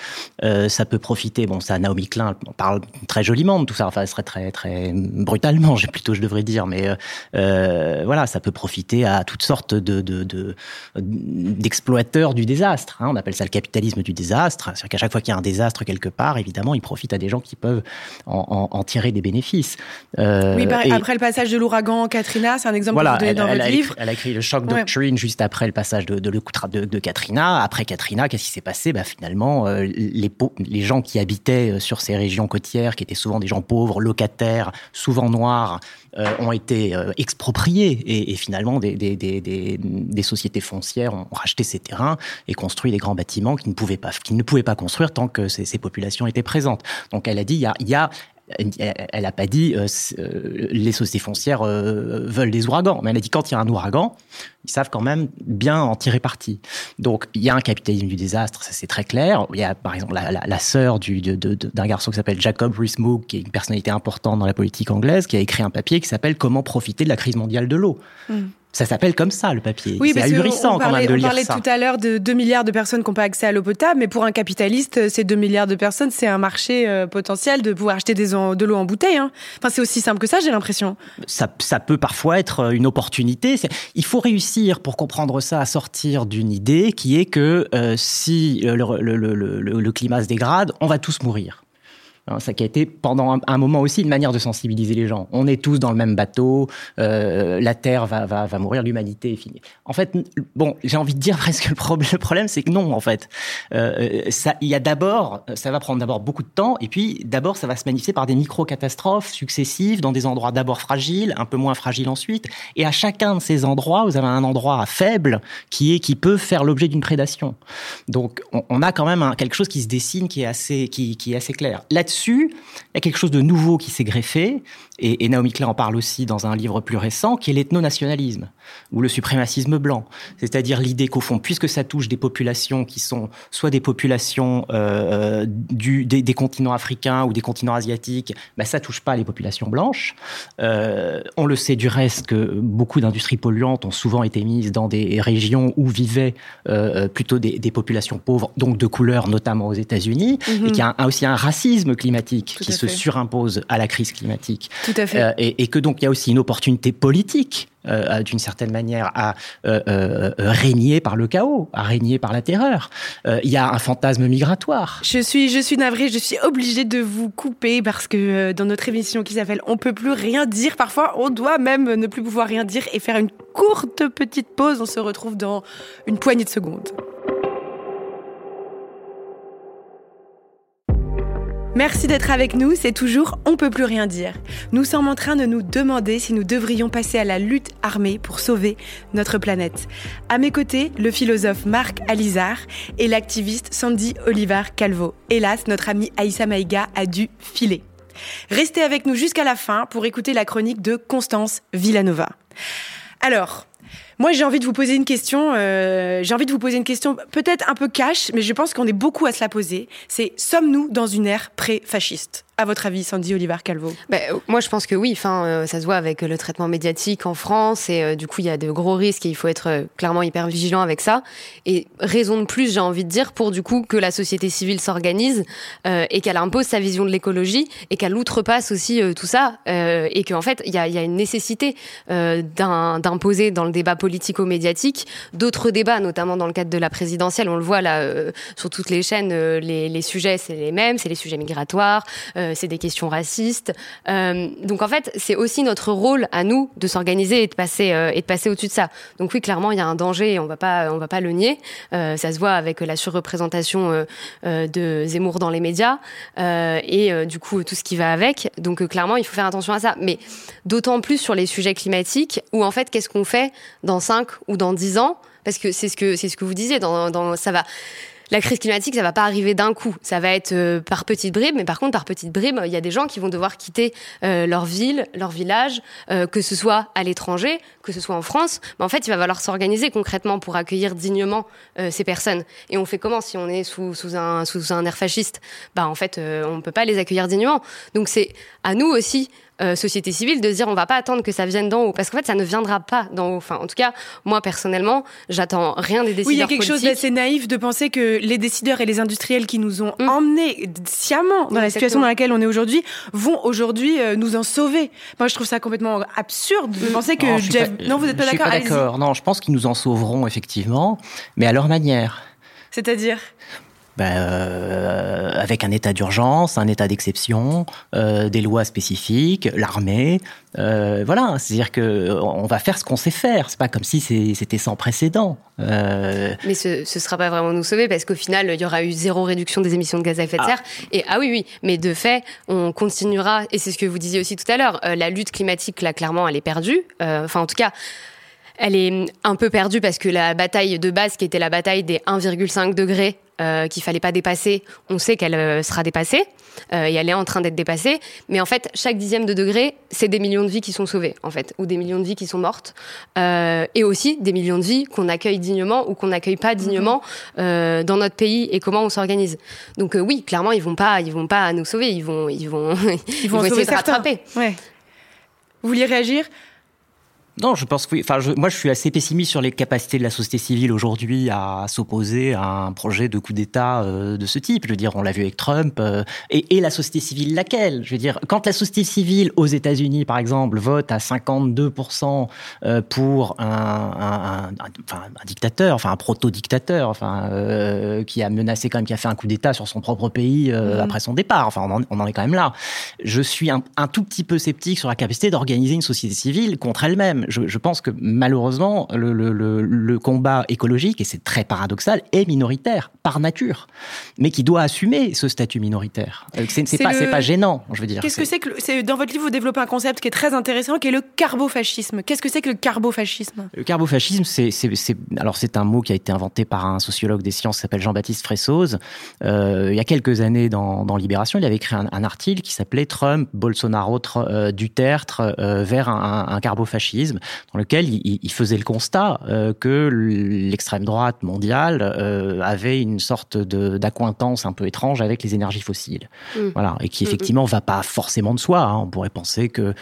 Euh, ça peut profiter, bon, ça, Naomi Klein parle très joliment de tout ça, enfin, ce serait très, très brutalement, j'ai plutôt, je devrais dire, mais euh, euh, voilà, ça peut profiter à toutes sortes de, de, de d'exploiteurs du désastre. Hein, on appelle ça le capitalisme du désastre. C'est-à-dire qu'à chaque fois qu'il y a un désastre quelque part, évidemment, il profite à des gens qui peuvent en, en, en tirer des bénéfices. Euh, Oui, et- après le passage de l'ouragan Katrina, c'est un exemple voilà, que vous donnez elle, dans elle votre a livre. écrit, elle a écrit le choc Ouais. doctrine juste après le passage de, de, de, de Katrina. Après Katrina, qu'est-ce qui s'est passé? Bah, Finalement, euh, les, gens qui habitaient euh, sur ces régions côtières, qui étaient souvent des gens pauvres, locataires, souvent noirs, ont été euh, expropriés. Et, et finalement, des, des, des, des, sociétés foncières ont racheté ces terrains et construit des grands bâtiments qu'ils ne pouvaient pas, ne pouvaient pas construire tant que ces, ces populations étaient présentes. Donc elle a dit, il y a, y a elle n'a pas dit euh, euh, les sociétés foncières euh, veulent des ouragans, mais elle a dit quand il y a un ouragan, ils savent quand même bien en tirer parti. Donc il y a un capitalisme du désastre, ça c'est très clair. Il y a par exemple la, sœur d'un garçon qui s'appelle Jacob Rees-Mogg, qui est une personnalité importante dans la politique anglaise, qui a écrit un papier qui s'appelle Comment profiter de la crise mondiale de l'eau. Mm. Ça s'appelle comme ça le papier. Oui, c'est ahurissant on quand parlait, même de on lire parlait ça. tout à l'heure de 2 milliards de personnes qui n'ont pas accès à l'eau potable, mais pour un capitaliste, ces 2 milliards de personnes, c'est un marché euh, potentiel de pouvoir acheter des en- de l'eau en bouteille. hein. Enfin, c'est aussi simple que ça, j'ai l'impression. ça, ça peut parfois être une opportunité. Il faut réussir pour comprendre ça à sortir d'une idée qui est que euh, si le, le, le, le, le climat se dégrade, on va tous mourir. Ça qui a été pendant un, moment aussi une manière de sensibiliser les gens. On est tous dans le même bateau, euh, la Terre va, mourir, l'humanité est finie. En fait, bon, j'ai envie de dire presque le problème, c'est que non, en fait. Euh, ça, il y a d'abord, ça va prendre d'abord beaucoup de temps, et puis d'abord ça va se manifester par des micro-catastrophes successives dans des endroits d'abord fragiles, un peu moins fragiles ensuite, et à chacun de ces endroits, vous avez un endroit faible qui est qui peut faire l'objet d'une prédation. Donc on, a quand même quelque chose qui se dessine qui est assez qui est assez clair. Là-dessus il y a quelque chose de nouveau qui s'est greffé, et, et, Naomi Klein en parle aussi dans un livre plus récent, qui est l'ethno-nationalisme, ou le suprémacisme blanc. C'est-à-dire l'idée qu'au fond, puisque ça touche des populations qui sont soit des populations euh, du, des, des, continents africains ou des continents asiatiques, ben ça touche pas les populations blanches. Euh, on le sait du reste que beaucoup d'industries polluantes ont souvent été mises dans des régions où vivaient euh, plutôt des, des, populations pauvres, donc de couleur, notamment aux États-Unis, mm -hmm. et qu'il y a un, aussi un racisme climatique Tout qui se fait. surimpose à la crise climatique. Tout à fait. Euh, et, et, que donc il y a aussi une opportunité politique. Euh, d'une certaine manière à euh, euh, régner par le chaos, à régner par la terreur. Il y a un fantasme migratoire. Je suis, je suis navrée, je suis obligée de vous couper parce que dans notre émission qui s'appelle On peut plus rien dire, parfois on doit même ne plus pouvoir rien dire et faire une courte petite pause. On se retrouve dans une poignée de secondes. Merci d'être avec nous, c'est toujours On peut plus rien dire. Nous sommes en train de nous demander si nous devrions passer à la lutte armée pour sauver notre planète. À mes côtés, le philosophe Marc Alizar et l'activiste Sandy Olivar Calvo. Hélas, notre ami Aïssa Maïga a dû filer. Restez avec nous jusqu'à la fin pour écouter la chronique de Constance Villanova. Alors, moi, j'ai envie de vous poser une question. Euh, j'ai envie de vous poser une question peut-être un peu cash, mais je pense qu'on est beaucoup à se la poser. C'est sommes-nous dans une ère pré-fasciste? À votre avis, Sandy Oliver Calvo ben, Moi, je pense que oui. Enfin, euh, ça se voit avec le traitement médiatique en France. Et euh, du coup, il y a de gros risques et il faut être euh, clairement hyper vigilant avec ça. Et raison de plus, j'ai envie de dire, pour du coup que la société civile s'organise euh, et qu'elle impose sa vision de l'écologie et qu'elle outrepasse aussi euh, tout ça. et qu'en fait, il y a, y a, une nécessité d'imposer dans le débat politico-médiatique d'autres débats, notamment dans le cadre de la présidentielle. On le voit là sur toutes les chaînes, les, les, sujets, c'est les mêmes. C'est les sujets migratoires c'est des questions racistes. Euh, donc en fait, c'est aussi notre rôle à nous de s'organiser et de passer euh, et de passer au-dessus de ça. Donc oui, clairement, il y a un danger on va pas on va pas le nier. Euh, ça se voit avec la surreprésentation euh, euh, de Zemmour dans les médias et du coup tout ce qui va avec. Donc clairement, il faut faire attention à ça. Mais d'autant plus sur les sujets climatiques où en fait, qu'est-ce qu'on fait dans 5 ou dans 10 ans? Parce que c'est ce que c'est ce que vous disiez ça va la crise climatique, ça va pas arriver d'un coup. Ça va être euh, par petites bribes, mais par contre, par petites bribes, il y a des gens qui vont devoir quitter euh, leur ville, leur village, euh, que ce soit à l'étranger, que ce soit en France. Mais en fait, il va falloir s'organiser concrètement pour accueillir dignement euh, ces personnes. Et on fait comment si on est sous, sous, un, sous un air fasciste? Bah, en fait, euh, on peut pas les accueillir dignement. Donc, c'est à nous aussi euh, société civile de dire on va pas attendre que ça vienne d'en haut parce qu'en fait ça ne viendra pas d'en haut. Enfin, en tout cas, moi personnellement, j'attends rien des décideurs Oui, il y a quelque politiques. chose d'assez naïf de penser que les décideurs et les industriels qui nous ont mmh. emmenés sciemment dans la situation dans laquelle on est aujourd'hui vont aujourd'hui euh, nous en sauver. Moi, je trouve ça complètement absurde de mmh. penser que non, Jeff... pas, non vous êtes pas d'accord. D'accord. Non, je pense qu'ils nous en sauveront effectivement, mais à leur manière. C'est-à-dire? Ben, euh, avec un état d'urgence, un état d'exception, euh, des lois spécifiques, l'armée, euh, voilà. C'est-à-dire que on va faire ce qu'on sait faire. C'est pas comme si c'était sans précédent. Mais ce, ce sera pas vraiment nous sauver parce qu'au final, il y aura eu zéro réduction des émissions de gaz à effet de serre. Ah. Et ah oui, oui. Mais de fait, on continuera. Et c'est ce que vous disiez aussi tout à l'heure. La lutte climatique, là, clairement, elle est perdue. Enfin, en tout cas elle est un peu perdue parce que la bataille de base, qui était la bataille des 1,5 degrés euh, qu'il fallait pas dépasser, on sait qu'elle euh, sera dépassée euh, et elle est en train d'être dépassée. Mais en fait, chaque dixième de degré, c'est des millions de vies qui sont sauvées, en fait, ou des millions de vies qui sont mortes, euh, et aussi des millions de vies qu'on accueille dignement ou qu'on n'accueille pas dignement euh, dans notre pays et comment on s'organise. Donc oui, clairement, ils vont pas, ils vont pas nous sauver, ils vont, ils vont, ils vont, ils vont essayer de rattraper. Ouais. Vous vouliez réagir? Non, je pense que oui. Enfin, je, moi, je suis assez pessimiste sur les capacités de la société civile aujourd'hui à s'opposer à un projet de coup d'État euh, de ce type. Je veux dire, on l'a vu avec Trump. Euh, et, et, la société civile, laquelle? Je veux dire, quand la société civile aux États-Unis, par exemple, vote à 52% euh, pour un, un, un, enfin, un dictateur, enfin un proto-dictateur, enfin euh, qui a menacé quand même, qui a fait un coup d'État sur son propre pays mmh. après son départ. Enfin, on en, on en, est quand même là. Je suis un, tout petit peu sceptique sur la capacité d'organiser une société civile contre elle-même je, je pense que malheureusement, le, le, le, le combat écologique, et c'est très paradoxal, est minoritaire par nature, mais qui doit assumer ce statut minoritaire. Euh, C'est pas, pas gênant, je veux dire. Qu'est-ce que C'est- que dans votre livre vous développez un concept qui est très intéressant qui est le carbofascisme. Qu'est-ce que c'est que le carbofascisme? Le carbofascisme, c'est, alors c'est un mot qui a été inventé par un sociologue des sciences qui s'appelle Jean-Baptiste Fressoz. Euh, il y a quelques années, dans, dans Libération, il avait écrit un, un article qui s'appelait Trump, Bolsonaro, Tr- euh, Duterte euh, vers un, un, un carbofascisme, dans lequel il, faisait le constat euh, que l'extrême droite mondiale euh, avait une sorte d'accointance un peu étrange avec les énergies fossiles. Mm. Voilà, et qui effectivement va pas forcément de soi. hein. On pourrait penser que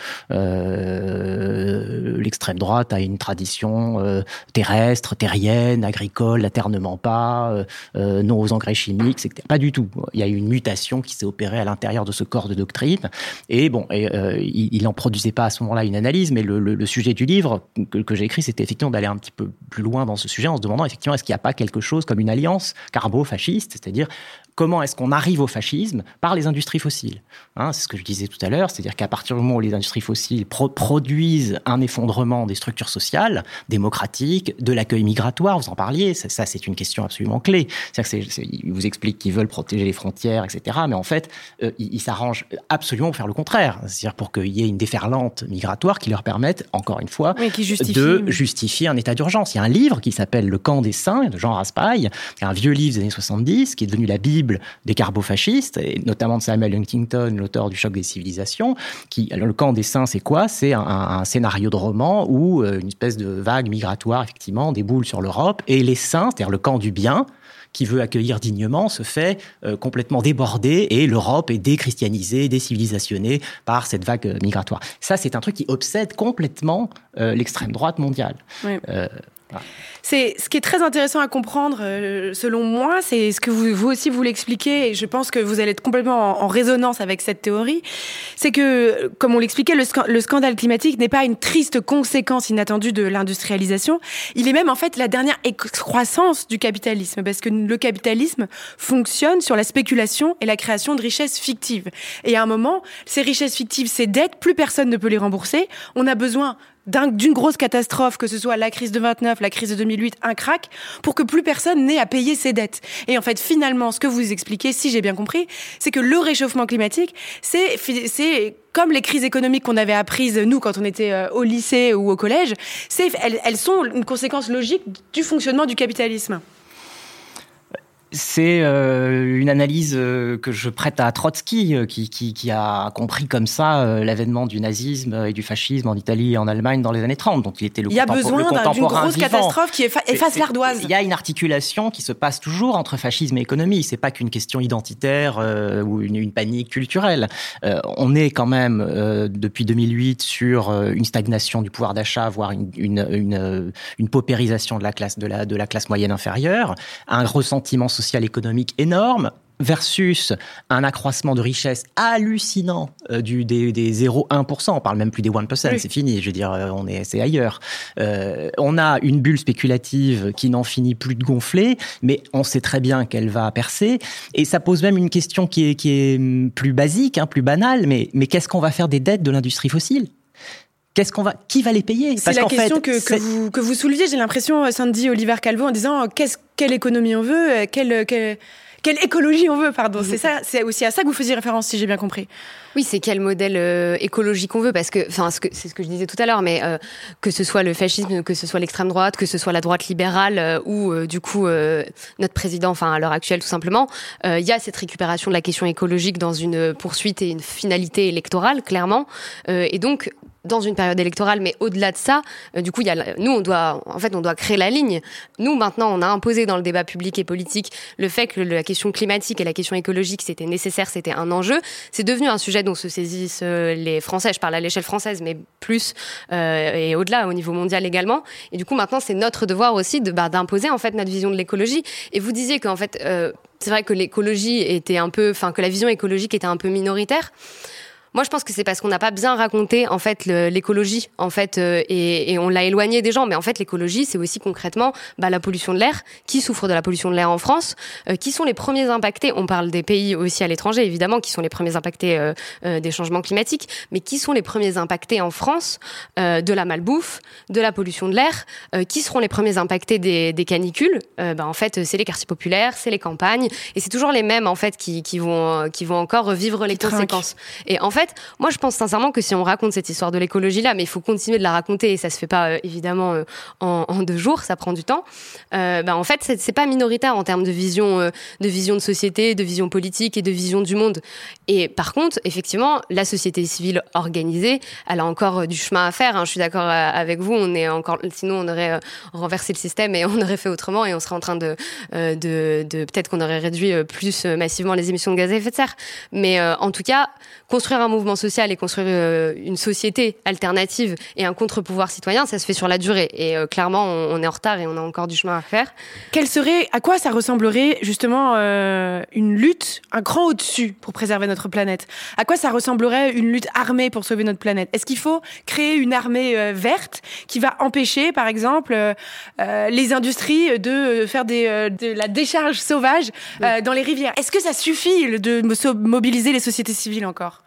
euh, l'extrême droite a une tradition terrestre, terrienne, agricole, la terre ne ment pas, non aux engrais chimiques, etc. Pas du tout. Il y a eu une mutation qui s'est opérée à l'intérieur de ce corps de doctrine. Et bon, et, il, il en produisait pas à ce moment-là une analyse, mais le, le- le sujet du livre que, j'ai écrit, c'était effectivement d'aller un petit peu plus loin dans ce sujet en se demandant effectivement est-ce qu'il n'y a pas quelque chose comme une alliance carbo-fasciste, c'est-à-dire comment est-ce qu'on arrive au fascisme par les industries fossiles Hein, C'est ce que je disais tout à l'heure, c'est-à-dire qu'à partir du moment où les industries fossiles pro- produisent un effondrement des structures sociales, démocratiques, de l'accueil migratoire, vous en parliez, ça, ça, c'est une question absolument clé. C'est-à-dire que c'est- c'est- ils vous expliquent qu'ils veulent protéger les frontières, etc. Mais en fait, euh, ils s'arrangent absolument pour faire le contraire, c'est-à-dire pour qu'il y ait une déferlante migratoire qui leur permette, encore une fois, Oui, qui justifie. de justifier un état d'urgence. Il y a un livre qui s'appelle Le camp des saints de Jean Raspail, un vieux livre des années 70, qui est devenu la Bible des carbofascistes, et notamment de Samuel Huntington, l'auteur du choc des civilisations. Qui, alors, le camp des saints, c'est quoi? C'est un, un scénario de roman où euh, une espèce de vague migratoire, effectivement, déboule sur l'Europe, et les saints, c'est-à-dire le camp du bien, qui veut accueillir dignement se fait euh, complètement déborder et l'Europe est déchristianisée, décivilisationnée par cette vague euh, migratoire. Ça, c'est un truc qui obsède complètement euh, l'extrême droite mondiale. Oui. Euh, C'est ce qui est très intéressant à comprendre, euh, selon moi, c'est ce que vous, aussi vous l'expliquez, et je pense que vous allez être complètement en, résonance avec cette théorie. C'est que, comme on l'expliquait, le, le scandale climatique n'est pas une triste conséquence inattendue de l'industrialisation. Il est même en fait la dernière excroissance du capitalisme, parce que le capitalisme fonctionne sur la spéculation et la création de richesses fictives. Et à un moment, ces richesses fictives, ces dettes, plus personne ne peut les rembourser. On a besoin d'une grosse catastrophe, que ce soit la crise de 29, la crise de 2008, un crack, pour que plus personne n'ait à payer ses dettes. Et en fait, finalement, ce que vous expliquez, si j'ai bien compris, c'est que le réchauffement climatique, c'est c'est comme les crises économiques qu'on avait apprises, nous, quand on était euh, au lycée ou au collège, c'est elles, elles sont une conséquence logique du fonctionnement du capitalisme. C'est euh, une analyse euh, que je prête à Trotsky, euh, qui, qui, qui a compris comme ça l'avènement du nazisme et du fascisme en Italie et en Allemagne dans les années 30. Donc il était le, Il y a besoin d'un- d'une grosse vivant. catastrophe qui effa- efface l'ardoise. Il y a une articulation qui se passe toujours entre fascisme et économie. C'est pas qu'une question identitaire ou une, une panique culturelle. On est quand même depuis 2008 sur une stagnation du pouvoir d'achat, voire une, une, paupérisation de la classe de la, de la classe moyenne inférieure, un ressentiment social économique énorme versus un accroissement de richesse hallucinant euh, du, des, des 0,1%. On parle même plus des 1%, Oui. c'est fini. Je veux dire, euh, on est, c'est ailleurs. Euh, on a une bulle spéculative qui n'en finit plus de gonfler, mais on sait très bien qu'elle va percer. Et ça pose même une question qui est, qui est hum, plus basique, hein, plus banale, mais, mais qu'est-ce qu'on va faire des dettes de l'industrie fossile? Qu'est-ce qu'on va, qui va les payer? C'est la question fait, que, que, vous, que vous souleviez, j'ai l'impression, euh, Sandy Oliver Calvo, en disant euh, qu'est-ce, quelle économie on veut, euh, quelle, quelle, quelle écologie on veut, pardon. C'est ça, c'est aussi à ça que vous faisiez référence, si j'ai bien compris. Oui, c'est quel modèle euh, écologique on veut, parce que, enfin, ce que- c'est ce que je disais tout à l'heure, mais euh, que ce soit le fascisme, que ce soit l'extrême droite, que ce soit la droite libérale euh, ou euh, du coup euh, notre président, enfin à l'heure actuelle tout simplement, euh, il y a cette récupération de la question écologique dans une poursuite et une finalité électorale, clairement, Euh, et donc dans une période électorale, mais au-delà de ça, euh, du coup, nous, on doit, en fait, on doit créer la ligne. Nous, maintenant, on a imposé dans le débat public et politique le fait que la question climatique et la question écologique, c'était nécessaire, c'était un enjeu. C'est devenu un sujet dont se saisissent euh, les Français. Je parle à l'échelle française, mais plus euh, et au-delà, au niveau mondial également. Et du coup, maintenant, c'est notre devoir aussi bah, d'imposer en fait notre vision de l'écologie. Et vous disiez qu'en fait, c'est vrai que l'écologie était un peu, enfin, que la vision écologique était un peu minoritaire. Moi, je pense que c'est parce qu'on n'a pas bien raconté en fait l'écologie, en fait, euh, et, et, on l'a éloigné des gens. Mais en fait, l'écologie, c'est aussi concrètement bah, la pollution de l'air. Qui souffre de la pollution de l'air en France euh, Qui sont les premiers impactés On parle des pays aussi à l'étranger, évidemment, qui sont les premiers impactés euh, des changements climatiques. Mais qui sont les premiers impactés en France de la malbouffe, de la pollution de l'air Qui seront les premiers impactés des, des canicules bah, En fait, c'est les quartiers populaires, c'est les campagnes, et c'est toujours les mêmes en fait qui, qui vont qui vont encore vivre les conséquences. Et en fait, moi, je pense sincèrement que si on raconte cette histoire de l'écologie là, mais il faut continuer de la raconter et ça se fait pas euh, évidemment euh, en, deux jours, ça prend du temps. Euh, bah, en fait, c'est pas minoritaire en termes de vision, de vision de société, de vision politique et de vision du monde. Et par contre, effectivement, la société civile organisée, elle a encore du chemin à faire. Hein. Je suis d'accord avec vous. On est encore, sinon on aurait renversé le système et on aurait fait autrement et on serait en train de, de, de peut-être qu'on aurait réduit plus massivement les émissions de gaz à effet de serre. Mais en tout cas, construire un mouvement social et construire euh, une société alternative et un contre-pouvoir citoyen, ça se fait sur la durée. Et euh, clairement, on, est en retard et on a encore du chemin à faire. Quelle serait, à quoi ça ressemblerait justement euh, une lutte, un cran au-dessus pour préserver notre planète? À quoi ça ressemblerait une lutte armée pour sauver notre planète? Est-ce qu'il faut créer une armée verte qui va empêcher, par exemple, les industries de faire des, de la décharge sauvage dans les rivières? Est-ce que ça suffit de mobiliser les sociétés civiles encore?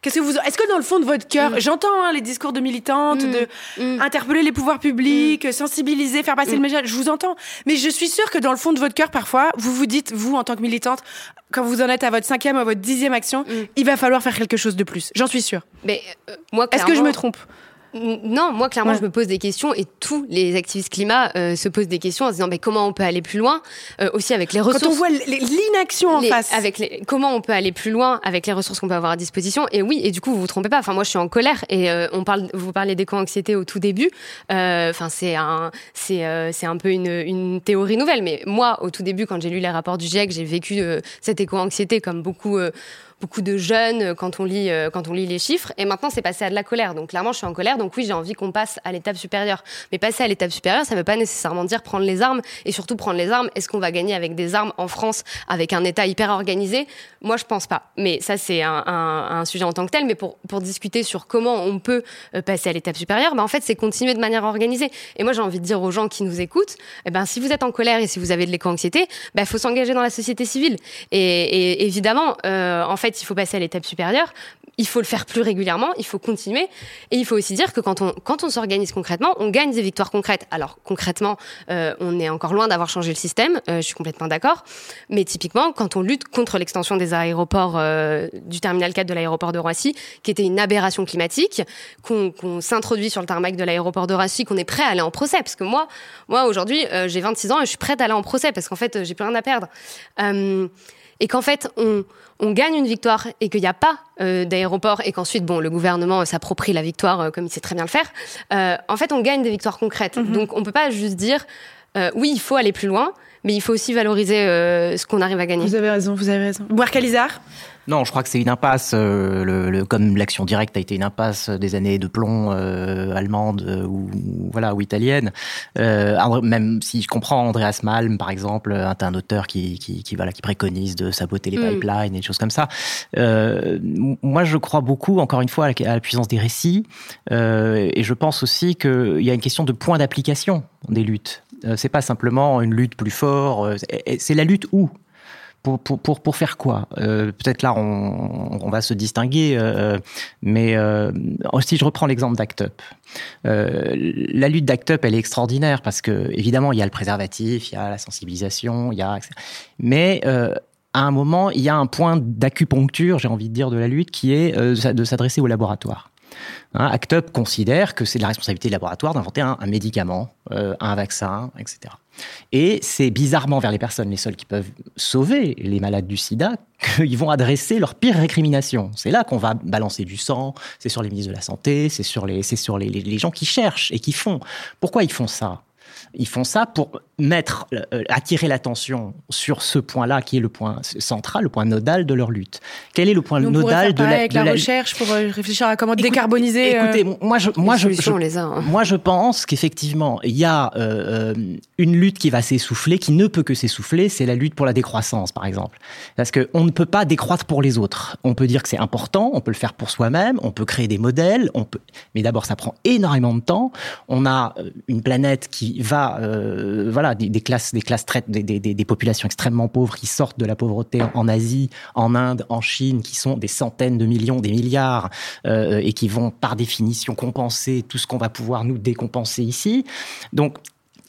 Qu'est-ce que vous Est-ce que dans le fond de votre cœur, mm. j'entends hein, les discours de militantes, mm. de mm. interpeller les pouvoirs publics, sensibiliser, faire passer le message, je vous entends. Mais je suis sûre que dans le fond de votre cœur, parfois, vous vous dites, vous en tant que militante, quand vous en êtes à votre cinquième ou à votre dixième action, il va falloir faire quelque chose de plus. J'en suis sûre. Mais euh, moi, est-ce que je me trompe? Non, moi clairement je me pose des questions et tous les activistes climat euh, se posent des questions en se disant mais comment on peut aller plus loin euh, aussi avec les ressources. Quand on voit l'inaction en face. Avec les, comment on peut aller plus loin avec les ressources qu'on peut avoir à disposition et oui et du coup vous vous trompez pas. Enfin moi je suis en colère et euh, on parle vous parlez d'éco-anxiété au tout début. Enfin c'est un c'est c'est un peu une, une théorie nouvelle mais moi au tout début quand j'ai lu les rapports du GIEC j'ai vécu cette éco-anxiété comme beaucoup beaucoup de jeunes euh, quand on lit euh, quand on lit les chiffres. Et maintenant, c'est passé à de la colère. Donc clairement, je suis en colère. Donc oui, j'ai envie qu'on passe à l'étape supérieure. Mais passer à l'étape supérieure, ça ne veut pas nécessairement dire prendre les armes. Et surtout prendre les armes. Est-ce qu'on va gagner avec des armes en France, avec un État hyper organisé? Moi, je pense pas. Mais ça, c'est un, sujet en tant que tel. Mais pour pour discuter sur comment on peut euh, passer à l'étape supérieure, bah, en fait, c'est continuer de manière organisée. Et moi, j'ai envie de dire aux gens qui nous écoutent, eh ben, si vous êtes en colère et si vous avez de l'éco-anxiété, il bah, faut s'engager dans la société civile. Et, évidemment, en fait, il faut passer à l'étape supérieure, il faut le faire plus régulièrement, il faut continuer. Et il faut aussi dire que quand on, quand on s'organise concrètement, on gagne des victoires concrètes. Alors concrètement, euh, on est encore loin d'avoir changé le système, euh, je suis complètement d'accord. Mais typiquement, quand on lutte contre l'extension des aéroports, euh, du terminal 4 de l'aéroport de Roissy, qui était une aberration climatique, qu'on s'introduit sur le tarmac de l'aéroport de Roissy, qu'on est prêt à aller en procès. Parce que moi, moi aujourd'hui, j'ai 26 ans et je suis prête à aller en procès parce qu'en fait, j'ai plus rien à perdre et qu'en fait on, on, gagne une victoire et qu'il n'y a pas euh, d'aéroport et qu'ensuite bon le gouvernement s'approprie la victoire euh, comme il sait très bien le faire. Euh, en fait, on gagne des victoires concrètes. Mm -hmm. Donc on peut pas juste dire euh, oui il faut aller plus loin, mais il faut aussi valoriser euh, ce qu'on arrive à gagner. Vous avez raison, vous avez raison. Bouarkalizar non, je crois que c'est une impasse, euh, le, le, comme l'action directe a été une impasse des années de plomb euh, allemande euh, ou voilà ou italienne. Euh, même si je comprends Andreas Malm par exemple, un, un auteur qui, qui, qui voilà qui préconise de saboter les mm. pipelines et des choses comme ça. Euh, moi, je crois beaucoup, encore une fois, à la, à la puissance des récits, euh, et je pense aussi qu'il y a une question de point d'application des luttes. Euh, c'est pas simplement une lutte plus fort, euh, c'est la lutte où? Pour, pour, pour, faire quoi? Euh, Peut-être là, on, on va se distinguer, euh, mais euh, si je reprends l'exemple d'Act Up, euh, la lutte d'Act Up, elle est extraordinaire parce que, évidemment, il y a le préservatif, il y a la sensibilisation, il y a. Mais à un moment, il y a un point d'acupuncture, j'ai envie de dire, de la lutte qui est de s'adresser au laboratoire. Hein, ACT UP considère que c'est la responsabilité des laboratoires d'inventer un, médicament, un vaccin, etc. Et c'est bizarrement vers les personnes les seules qui peuvent sauver les malades du sida qu'ils vont adresser leur pire récrimination. C'est là qu'on va balancer du sang, c'est sur les ministres de la Santé, c'est sur, les, sur les, les gens qui cherchent et qui font. Pourquoi ils font ça? Ils font ça pour mettre, euh, attirer l'attention sur ce point-là qui est le point central, le point nodal de leur lutte. Quel est le point nodal de la, avec la, recherche pour euh, réfléchir à comment décarboniser Écoutez, moi je, moi je, les a, hein. moi je pense qu'effectivement il y a une lutte qui va s'essouffler, qui ne peut que s'essouffler, c'est la lutte pour la décroissance, par exemple, parce que on ne peut pas décroître pour les autres. On peut dire que c'est important, on peut le faire pour soi-même, on peut créer des modèles, on peut, mais d'abord ça prend énormément de temps. On a une planète qui va, euh, voilà, des, classes, des classes des, des, populations extrêmement pauvres qui sortent de la pauvreté en Asie, en Inde, en Chine, qui sont des centaines de millions, des milliards, euh, et qui vont par définition compenser tout ce qu'on va pouvoir nous décompenser ici. Donc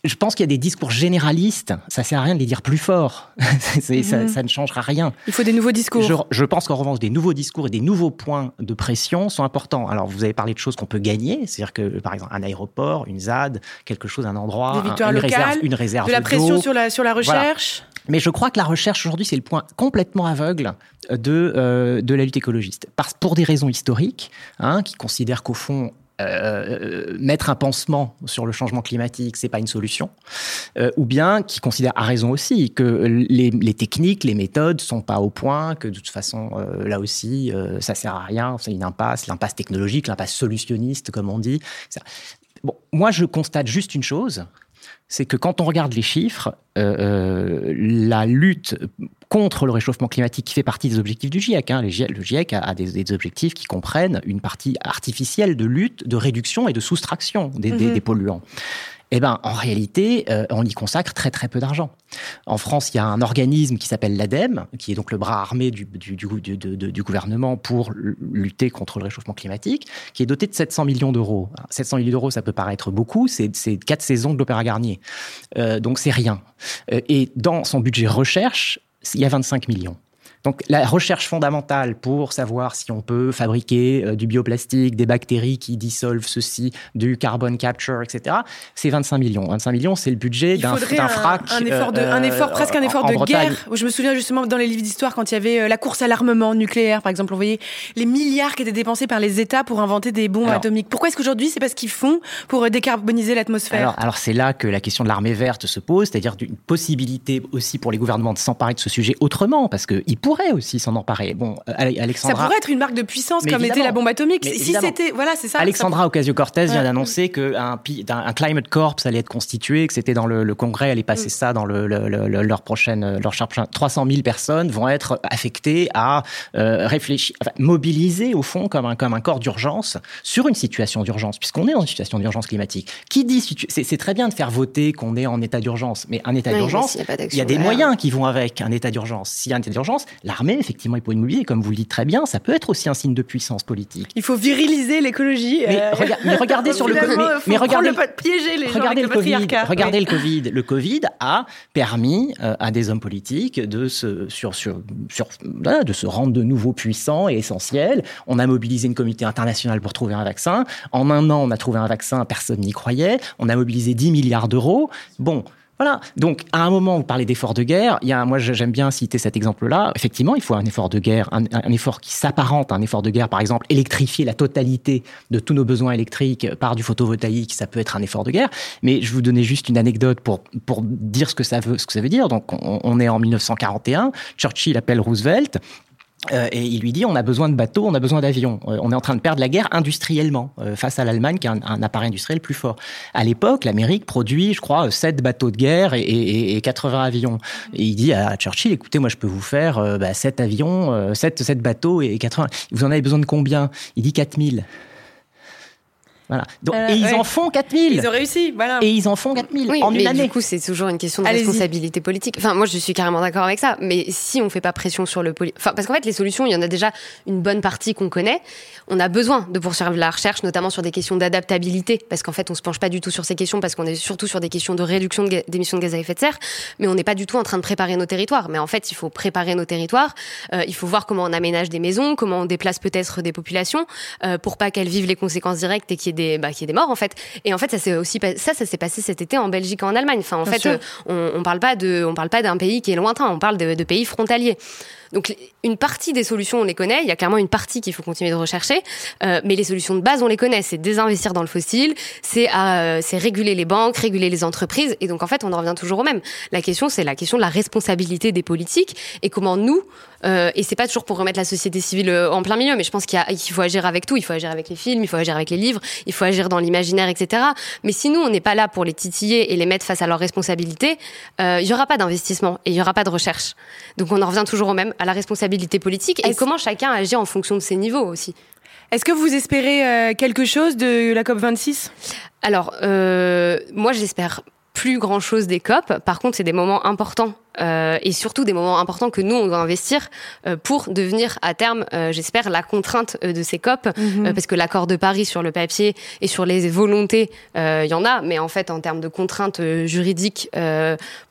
je pense qu'il y a des discours généralistes, ça sert à rien de les dire plus fort, mhm. ça, ne changera rien. Il faut des nouveaux discours. Je, je pense qu'en revanche, des nouveaux discours et des nouveaux points de pression sont importants. Alors, vous avez parlé de choses qu'on peut gagner, c'est-à-dire que, par exemple, un aéroport, une ZAD, quelque chose, un endroit, des une, réserve, une réserve de la pression sur la, sur la recherche. Mais je crois que la recherche aujourd'hui, c'est le point complètement aveugle de, euh, de la lutte écologiste. Parce, pour des raisons historiques, hein, qui considèrent qu'au fond, euh, mettre un pansement sur le changement climatique, c'est pas une solution, euh, ou bien qui considère à raison aussi que les, techniques, les méthodes sont pas au point, que de toute façon euh, là aussi euh, ça sert à rien, c'est une impasse, l'impasse technologique, l'impasse solutionniste comme on dit. Bon, moi je constate juste une chose, c'est que quand on regarde les chiffres, euh, euh, la lutte contre le réchauffement climatique qui fait partie des objectifs du GIEC, hein, le GIEC a, des, objectifs qui comprennent une partie artificielle de lutte, de réduction et de soustraction des, des mhm. polluants eh ben, en réalité, euh, on y consacre très très peu d'argent. En France, il y a un organisme qui s'appelle l'ADEME, qui est donc le bras armé du, du, du, du, gouvernement pour lutter contre le réchauffement climatique, qui est doté de 700 millions d'euros. 700 millions d'euros, ça peut paraître beaucoup, c'est quatre saisons de l'Opéra Garnier. Euh, donc c'est rien. Euh, et dans son budget recherche, il y a 25 millions. Donc la recherche fondamentale pour savoir si on peut fabriquer euh, du bioplastique, des bactéries qui dissolvent ceci, du carbon capture, etc., c'est 25 millions. 25 millions, c'est le budget d'un frac. Un, effort, de, un effort presque un effort de guerre. Je me souviens justement dans les livres d'histoire quand il y avait euh, la course à l'armement nucléaire, par exemple, on voyait les milliards qui étaient dépensés par les États pour inventer des bombes atomiques. Pourquoi est-ce qu'aujourd'hui c'est pas ce qu'ils font pour euh, décarboniser l'atmosphère? Alors, alors c'est là que la question de l'armée verte se pose, c'est-à-dire une possibilité aussi pour les gouvernements de s'emparer de ce sujet autrement, parce qu'ils pourrait aussi s'en emparer. Bon, euh, Alexandra. Ça pourrait être une marque de puissance comme était la bombe atomique. Si c'était, voilà, c'est ça. Alexandra Ocasio-Cortez vient d'annoncer qu'un un climate corps allait être constitué, que c'était dans le, Congrès, elle est passée mm. ça dans le, leur prochaine, leur 300 000 personnes vont être affectées à euh, réfléchir, enfin, mobiliser au fond comme un comme un corps d'urgence sur une situation d'urgence, puisqu'on est dans une situation d'urgence climatique. Qui dit c'est très bien de faire voter qu'on est en état d'urgence, mais un état d'urgence, il y a des moyens qui vont avec un état d'urgence. S'il y a un état d'urgence, l'armée effectivement, il faut immobiliser. Comme vous le dites très bien, ça peut être aussi un signe de puissance politique. Il faut viriliser l'écologie. Mais, euh, regardez sur le mais, regardez, piéger les regardez le COVID. Regardez le Covid. Le Covid a permis euh, à des hommes politiques de se sur, sur, sur de se rendre de nouveau puissants et essentiels. On a mobilisé une communauté internationale pour trouver un vaccin. En un an, on a trouvé un vaccin. Personne n'y croyait. On a mobilisé 10 milliards d'euros. Bon, voilà. Donc, à un moment, vous parlez d'effort de guerre. Il y a, moi, j'aime bien citer cet exemple-là. Effectivement, il faut un effort de guerre, un, effort qui s'apparente à un effort de guerre. Par exemple, électrifier la totalité de tous nos besoins électriques par du photovoltaïque, ça peut être un effort de guerre. Mais je vous donner juste une anecdote pour, pour dire ce que ça veut, ce que ça veut dire. Donc, on, on est en 1941. Churchill appelle Roosevelt euh, et il lui dit on a besoin de bateaux, on a besoin d'avions. Euh, on est en train de perdre la guerre industriellement euh, face à l'Allemagne qui a un, appareil industriel plus fort. À l'époque, l'Amérique produit, je crois, 7 bateaux de guerre et, et, et 80 avions. Et il dit à Churchill écoutez, moi je peux vous faire bah, 7 avions, 7, 7 bateaux et 80. Vous en avez besoin de combien? Il dit 4000. Voilà. Donc, et ils en font 4000. Ils ont réussi, voilà. Et ils en font 4000 oui, en une année. Du coup, c'est toujours une question de responsabilité politique. Enfin, moi, je suis carrément d'accord avec ça. Mais si on fait pas pression sur le poli... enfin, parce qu'en fait, les solutions, il y en a déjà une bonne partie qu'on connaît. On a besoin de poursuivre la recherche, notamment sur des questions d'adaptabilité, parce qu'en fait, on se penche pas du tout sur ces questions, parce qu'on est surtout sur des questions de réduction d'émissions de gaz à effet de serre. Mais on n'est pas du tout en train de préparer nos territoires. Mais en fait, il faut préparer nos territoires. Euh, il faut voir comment on aménage des maisons, comment on déplace peut-être des populations, euh, pour pas qu'elles vivent les conséquences directes et qu'il y ait des, bah, qu'il y ait des morts fait. Et en fait, ça s'est aussi ça, ça s'est passé cet été en Belgique et en Allemagne. Enfin, en fait, euh, on, on parle pas de, on parle pas d'un pays qui est lointain. On parle de, de pays frontaliers. Donc une partie des solutions, on les connaît. Il y a clairement une partie qu'il faut continuer de rechercher, euh, mais les solutions de base, on les connaît. C'est désinvestir dans le fossile, c'est euh, c'est réguler les banques, réguler les entreprises, et donc en fait, on en revient toujours au même. La question, c'est la question de la responsabilité des politiques et comment nous, euh, et c'est pas toujours pour remettre la société civile euh, en plein milieu, mais je pense qu'il faut agir avec tout. Il faut agir avec les films, il faut agir avec les livres, il faut agir dans l'imaginaire, etc. Mais si nous, on n'est pas là pour les titiller et les mettre face à leurs responsabilités, il y aura pas d'investissement et il y aura pas de recherche. Donc on en revient toujours au même, à la responsabilité politique et comment chacun agit en fonction de ses niveaux aussi. Est-ce que vous espérez euh, quelque chose de la COP 26 Alors, euh, moi, j'espère plus grand chose des COP. Par contre, c'est des moments importants euh, et surtout des moments importants que nous on doit investir euh, pour devenir à terme, euh, j'espère, la contrainte de ces COP, Mhm. parce que l'accord de Paris sur le papier et sur les volontés, il y en a, mais en fait en termes de contraintes juridiques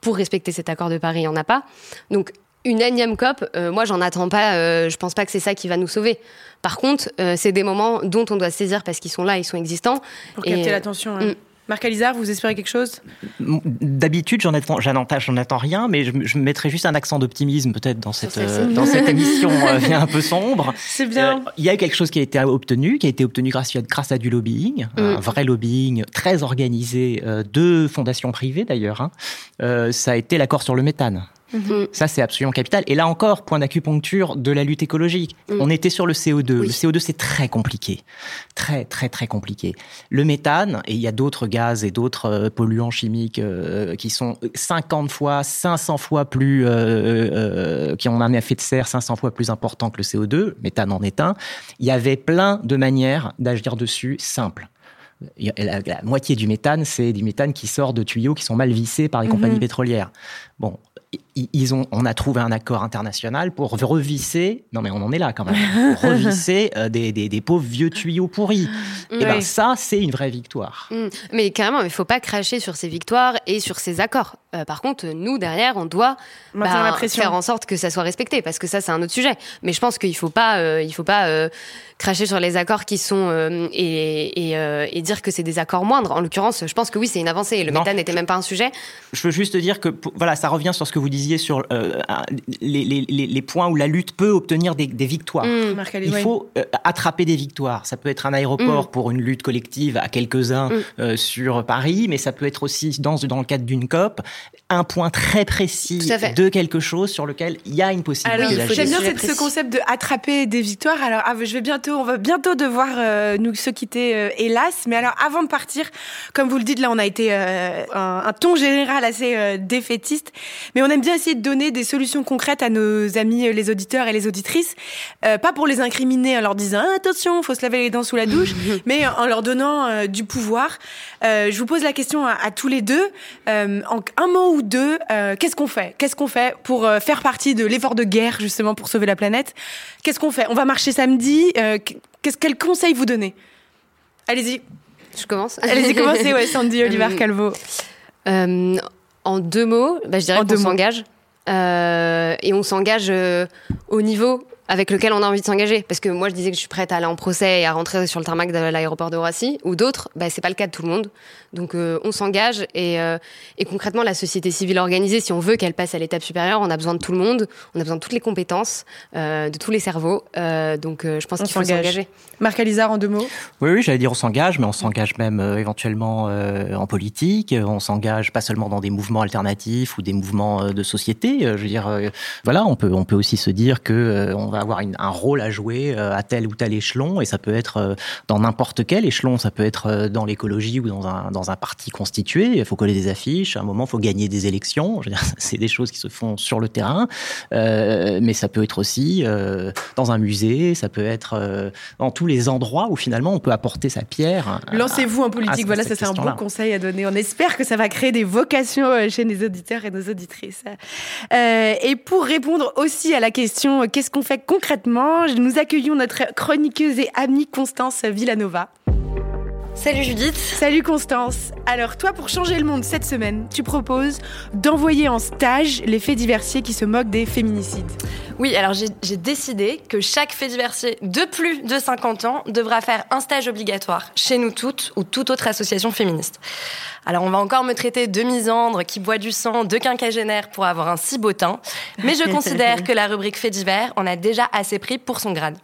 pour respecter cet accord de Paris, il y en a pas. Donc une énième COP, euh, moi j'en attends pas. euh, je pense pas que c'est ça qui va nous sauver. Par contre, euh, c'est des moments dont on doit se saisir parce qu'ils sont là, ils sont existants. Pour Et, capter euh, l'attention. hein. mm. Marc Alizard, vous espérez quelque chose? D'habitude, j'en attends, j'en attends, j'en attends rien, mais je, je mettrais juste un accent d'optimisme peut-être dans cette, euh, dans cette émission euh, un peu sombre. C'est bien. Euh, Il y a quelque chose qui a été obtenu, qui a été obtenu grâce, à- grâce à du lobbying, un vrai lobbying très organisé euh, de fondations privées d'ailleurs. hein. Euh, ça a été l'accord sur le méthane. Mm. Ça, c'est absolument capital. Et là encore, point d'acupuncture de la lutte écologique. On était sur le CO2. Oui. Le CO2, c'est très compliqué. Très, très, très compliqué. Le méthane, et il y a d'autres gaz et d'autres euh, polluants chimiques euh, qui sont 50 fois, 500 fois plus, euh, euh, qui ont un effet de serre 500 fois plus important que le CO2. Méthane en est un. Il y avait plein de manières d'agir dessus simples. La, la moitié du méthane, c'est du méthane qui sort de tuyaux qui sont mal vissés par les compagnies pétrolières. Bon, ils ont, on a trouvé un accord international pour revisser, non mais on en est là quand même, pour revisser euh, des, des, des pauvres vieux tuyaux pourris. Et ben Oui. ça, c'est une vraie victoire. Mm. Mais carrément, il ne faut pas cracher sur ces victoires et sur ces accords. Euh, par contre, nous, derrière, on doit bah, faire en sorte que ça soit respecté, parce que ça, c'est un autre sujet. Mais je pense qu'il ne faut pas, euh, il faut pas euh, cracher sur les accords qui sont euh, et, et, euh, et dire que c'est des accords moindres. En l'occurrence, je pense que oui, c'est une avancée. Le Non. méthane n'était même pas un sujet. Je veux juste dire que voilà, ça revient sur ce que vous disiez sur euh, les, les, les, les points où la lutte peut obtenir des, des victoires. Mm. Marc Il faut euh, attraper des victoires. Ça peut être un aéroport pour une lutte collective à quelques-uns Mm. euh, sur Paris, mais ça peut être aussi dans, dans le cadre d'une COP, un point très précis de quelque chose sur lequel il y a une possibilité Alors, j'aime bien cette- ce concept de attraper des victoires. Alors, ah, je vais bientôt, on va bientôt devoir euh, nous se quitter, euh, hélas. Mais alors, avant de partir, comme vous le dites, là, on a été euh, un, un ton général assez euh, défaitiste, mais on aime bien essayer de donner des solutions concrètes à nos amis, euh, les auditeurs et les auditrices, Euh, pas pour les incriminer en leur disant ah, attention, faut se laver les dents sous la douche, mais en leur donnant euh, du pouvoir. Euh, je vous pose la question à, à tous les deux, euh, en un mot ou deux, euh, qu'est-ce qu'on fait? Qu'est-ce qu'on fait pour euh, faire partie de l'effort de guerre justement pour sauver la planète? Qu'est-ce qu'on fait? On va marcher samedi. euh, qu'est-ce quel conseil vous donnez? Allez-y, Je commence. allez-y, commencez, ouais, Sandy Oliver Calvo. Euh, en deux mots, bah, je dirais qu'on s'engage. Euh, et on s'engage euh, au niveau avec lequel on a envie de s'engager. Parce que moi, je disais que je suis prête à aller en procès et à rentrer sur le tarmac de l'aéroport de Roissy. Ou d'autres, bah, c'est pas le cas de tout le monde. Donc, euh, on s'engage. Et, euh, et concrètement, la société civile organisée, si on veut qu'elle passe à l'étape supérieure, on a besoin de tout le monde. On a besoin de toutes les compétences, euh, de tous les cerveaux. Euh, donc, euh, je pense On qu'il faut s'engage. s'engager. Marc Alizard en deux mots. Oui, oui, j'allais dire on s'engage, mais on s'engage même euh, éventuellement euh, en politique. On s'engage pas seulement dans des mouvements alternatifs ou des mouvements euh, de société. Euh, je veux dire, euh, voilà, on peut on peut aussi se dire que euh, on va avoir une- un rôle à jouer euh, à tel ou tel échelon, et ça peut être euh, dans n'importe quel échelon. Ça peut être euh, dans l'écologie ou dans un dans un parti constitué. Il faut coller des affiches. À un moment, il faut gagner des élections. C'est des choses qui se font sur le terrain, Euh, mais ça peut être aussi euh, dans un musée. Ça peut être euh, dans tous les endroits où finalement on peut apporter sa pierre. Lancez-vous en politique. à voilà, ça c'est un bon conseil à donner. On espère que ça va créer des vocations euh, chez nos auditeurs et nos auditrices. Et pour répondre aussi à la question qu'est-ce qu'on fait concrètement, nous accueillons notre chroniqueuse et amie Constance Villanova. Salut Judith. Salut Constance. Alors toi, pour changer le monde cette semaine, tu proposes d'envoyer en stage les faits diversiers qui se moquent des féminicides. Oui, alors j'ai décidé que chaque fait diversier de plus de 50 ans devra faire un stage obligatoire chez nous toutes ou toute autre association féministe. Alors on va encore me traiter de misandre qui boit du sang, de quinquagénaire pour avoir un si beau teint, mais je considère que la rubrique fait divers en a déjà assez pris pour son grade.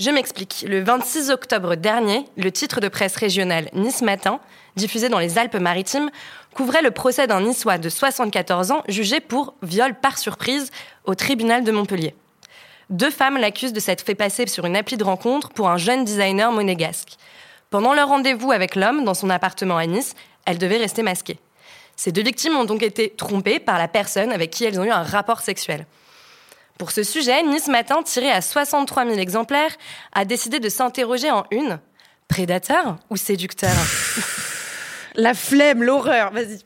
Je m'explique. Le 26 octobre dernier, le titre de presse régional Nice Matin, diffusé dans les Alpes-Maritimes, couvrait le procès d'un Niçois de 74 ans jugé pour viol par surprise au tribunal de Montpellier. Deux femmes l'accusent de s'être fait passer sur une appli de rencontre pour un jeune designer monégasque. Pendant leur rendez-vous avec l'homme dans son appartement à Nice, elles devaient rester masquées. Ces deux victimes ont donc été trompées par la personne avec qui elles ont eu un rapport sexuel. Pour ce sujet, Nice Matin, tiré à 63 000 exemplaires, a décidé de s'interroger en une. Prédateur ou séducteur? La flemme, l'horreur, vas-y.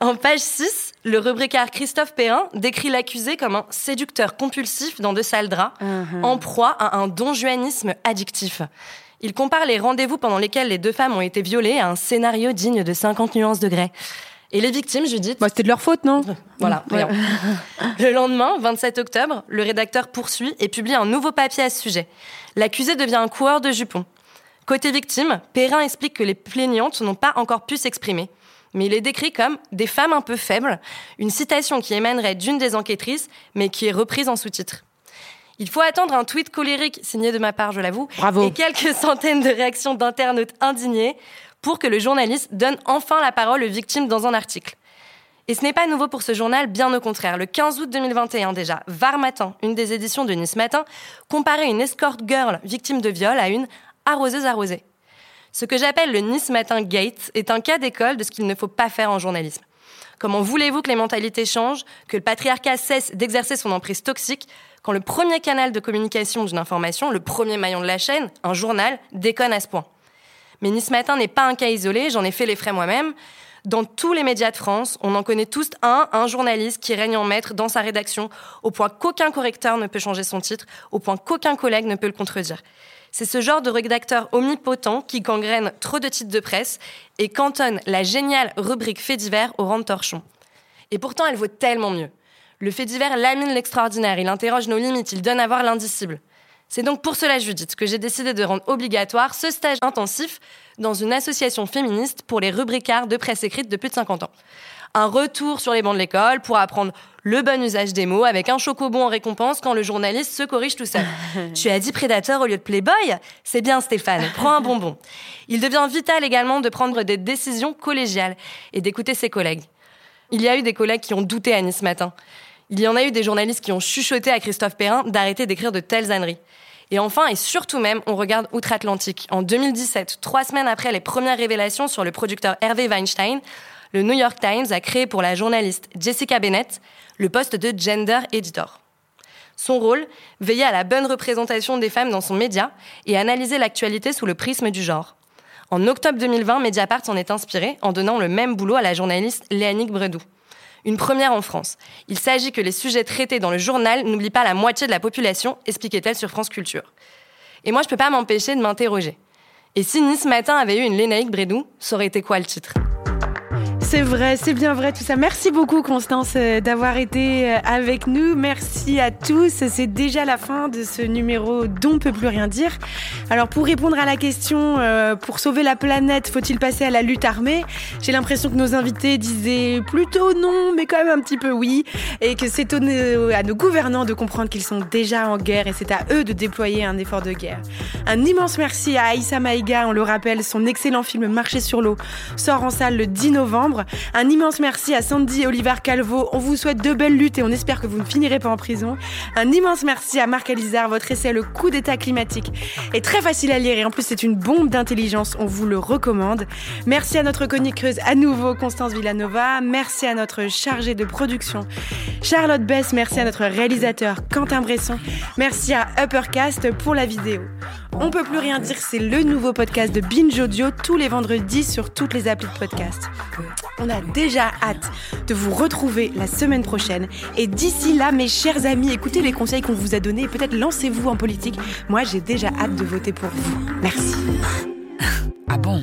En page 6, le rubricaire Christophe Perrin décrit l'accusé comme un séducteur compulsif dans de sales draps, uh-huh. en proie à un donjuanisme addictif. Il compare les rendez-vous pendant lesquels les deux femmes ont été violées à un scénario digne de 50 nuances de grès. Et les victimes, Judith bah, C'était de leur faute, non Voilà, Le lendemain, 27 octobre, le rédacteur poursuit et publie un nouveau papier à ce sujet. L'accusé devient un coureur de jupons. Côté victime, Perrin explique que les plaignantes n'ont pas encore pu s'exprimer. Mais il est décrit comme des femmes un peu faibles, une citation qui émanerait d'une des enquêtrices, mais qui est reprise en sous-titre. Il faut attendre un tweet colérique signé de ma part, je l'avoue, et quelques centaines de réactions d'internautes indignés pour que le journaliste donne enfin la parole aux victimes dans un article. Et ce n'est pas nouveau pour ce journal, bien au contraire. Le 15 août 2021 déjà, Var Matin, une des éditions de Nice Matin, comparait une escort girl victime de viol à une arroseuse arrosée. Ce que j'appelle le Nice Matin Gate est un cas d'école de ce qu'il ne faut pas faire en journalisme. Comment voulez-vous que les mentalités changent, que le patriarcat cesse d'exercer son emprise toxique quand le premier canal de communication d'une information, le premier maillon de la chaîne, un journal, déconne à ce point? Mais Nice Matin n'est pas un cas isolé, j'en ai fait les frais moi-même. Dans tous les médias de France, on en connaît tous un, un journaliste qui règne en maître dans sa rédaction, au point qu'aucun correcteur ne peut changer son titre, au point qu'aucun collègue ne peut le contredire. C'est ce genre de rédacteur omnipotent qui gangrène trop de titres de presse et cantonne la géniale rubrique fait divers au rang de torchon. Et pourtant, elle vaut tellement mieux. Le fait divers lamine l'extraordinaire, il interroge nos limites, il donne à voir l'indicible. C'est donc pour cela, Judith, que j'ai décidé de rendre obligatoire ce stage intensif dans une association féministe pour les rubricards de presse écrite de plus de 50 ans. Un retour sur les bancs de l'école pour apprendre le bon usage des mots avec un chocobon en récompense quand le journaliste se corrige tout seul. tu as dit prédateur au lieu de playboy? C'est bien Stéphane, prends un bonbon. Il devient vital également de prendre des décisions collégiales et d'écouter ses collègues. Il y a eu des collègues qui ont douté à Nice matin. Il y en a eu des journalistes qui ont chuchoté à Christophe Perrin d'arrêter d'écrire de telles âneries. Et enfin, et surtout même, on regarde outre-Atlantique. En 2017, trois semaines après les premières révélations sur le producteur Hervé Weinstein, le New York Times a créé pour la journaliste Jessica Bennett le poste de Gender Editor. Son rôle, veiller à la bonne représentation des femmes dans son média et analyser l'actualité sous le prisme du genre. En octobre 2020, Mediapart s'en est inspiré en donnant le même boulot à la journaliste Léanique Bredou une première en France. Il s'agit que les sujets traités dans le journal n'oublient pas la moitié de la population, expliquait-elle sur France Culture. Et moi, je peux pas m'empêcher de m'interroger. Et si Nice Matin avait eu une Lénaïque Brédou, ça aurait été quoi le titre? C'est vrai, c'est bien vrai tout ça. Merci beaucoup Constance euh, d'avoir été euh, avec nous. Merci à tous. C'est déjà la fin de ce numéro dont peut plus rien dire. Alors pour répondre à la question, euh, pour sauver la planète, faut-il passer à la lutte armée? J'ai l'impression que nos invités disaient plutôt non, mais quand même un petit peu oui, et que c'est à nos gouvernants de comprendre qu'ils sont déjà en guerre et c'est à eux de déployer un effort de guerre. Un immense merci à Aïssa Maïga, on le rappelle, son excellent film Marcher sur l'eau sort en salle le 10 novembre. Un immense merci à Sandy et Oliver Calvo. On vous souhaite de belles luttes et on espère que vous ne finirez pas en prison. Un immense merci à Marc Alizard. Votre essai Le coup d'état climatique est très facile à lire et en plus c'est une bombe d'intelligence. On vous le recommande. Merci à notre chroniqueuse à nouveau Constance Villanova. Merci à notre chargée de production Charlotte Bess. Merci à notre réalisateur Quentin Bresson. Merci à Uppercast pour la vidéo. On peut plus rien dire, c'est le nouveau podcast de Binge Audio tous les vendredis sur toutes les applis de podcast. On a déjà hâte de vous retrouver la semaine prochaine. Et d'ici là, mes chers amis, écoutez les conseils qu'on vous a donnés et peut-être lancez-vous en politique. Moi, j'ai déjà hâte de voter pour vous. Merci. Ah bon?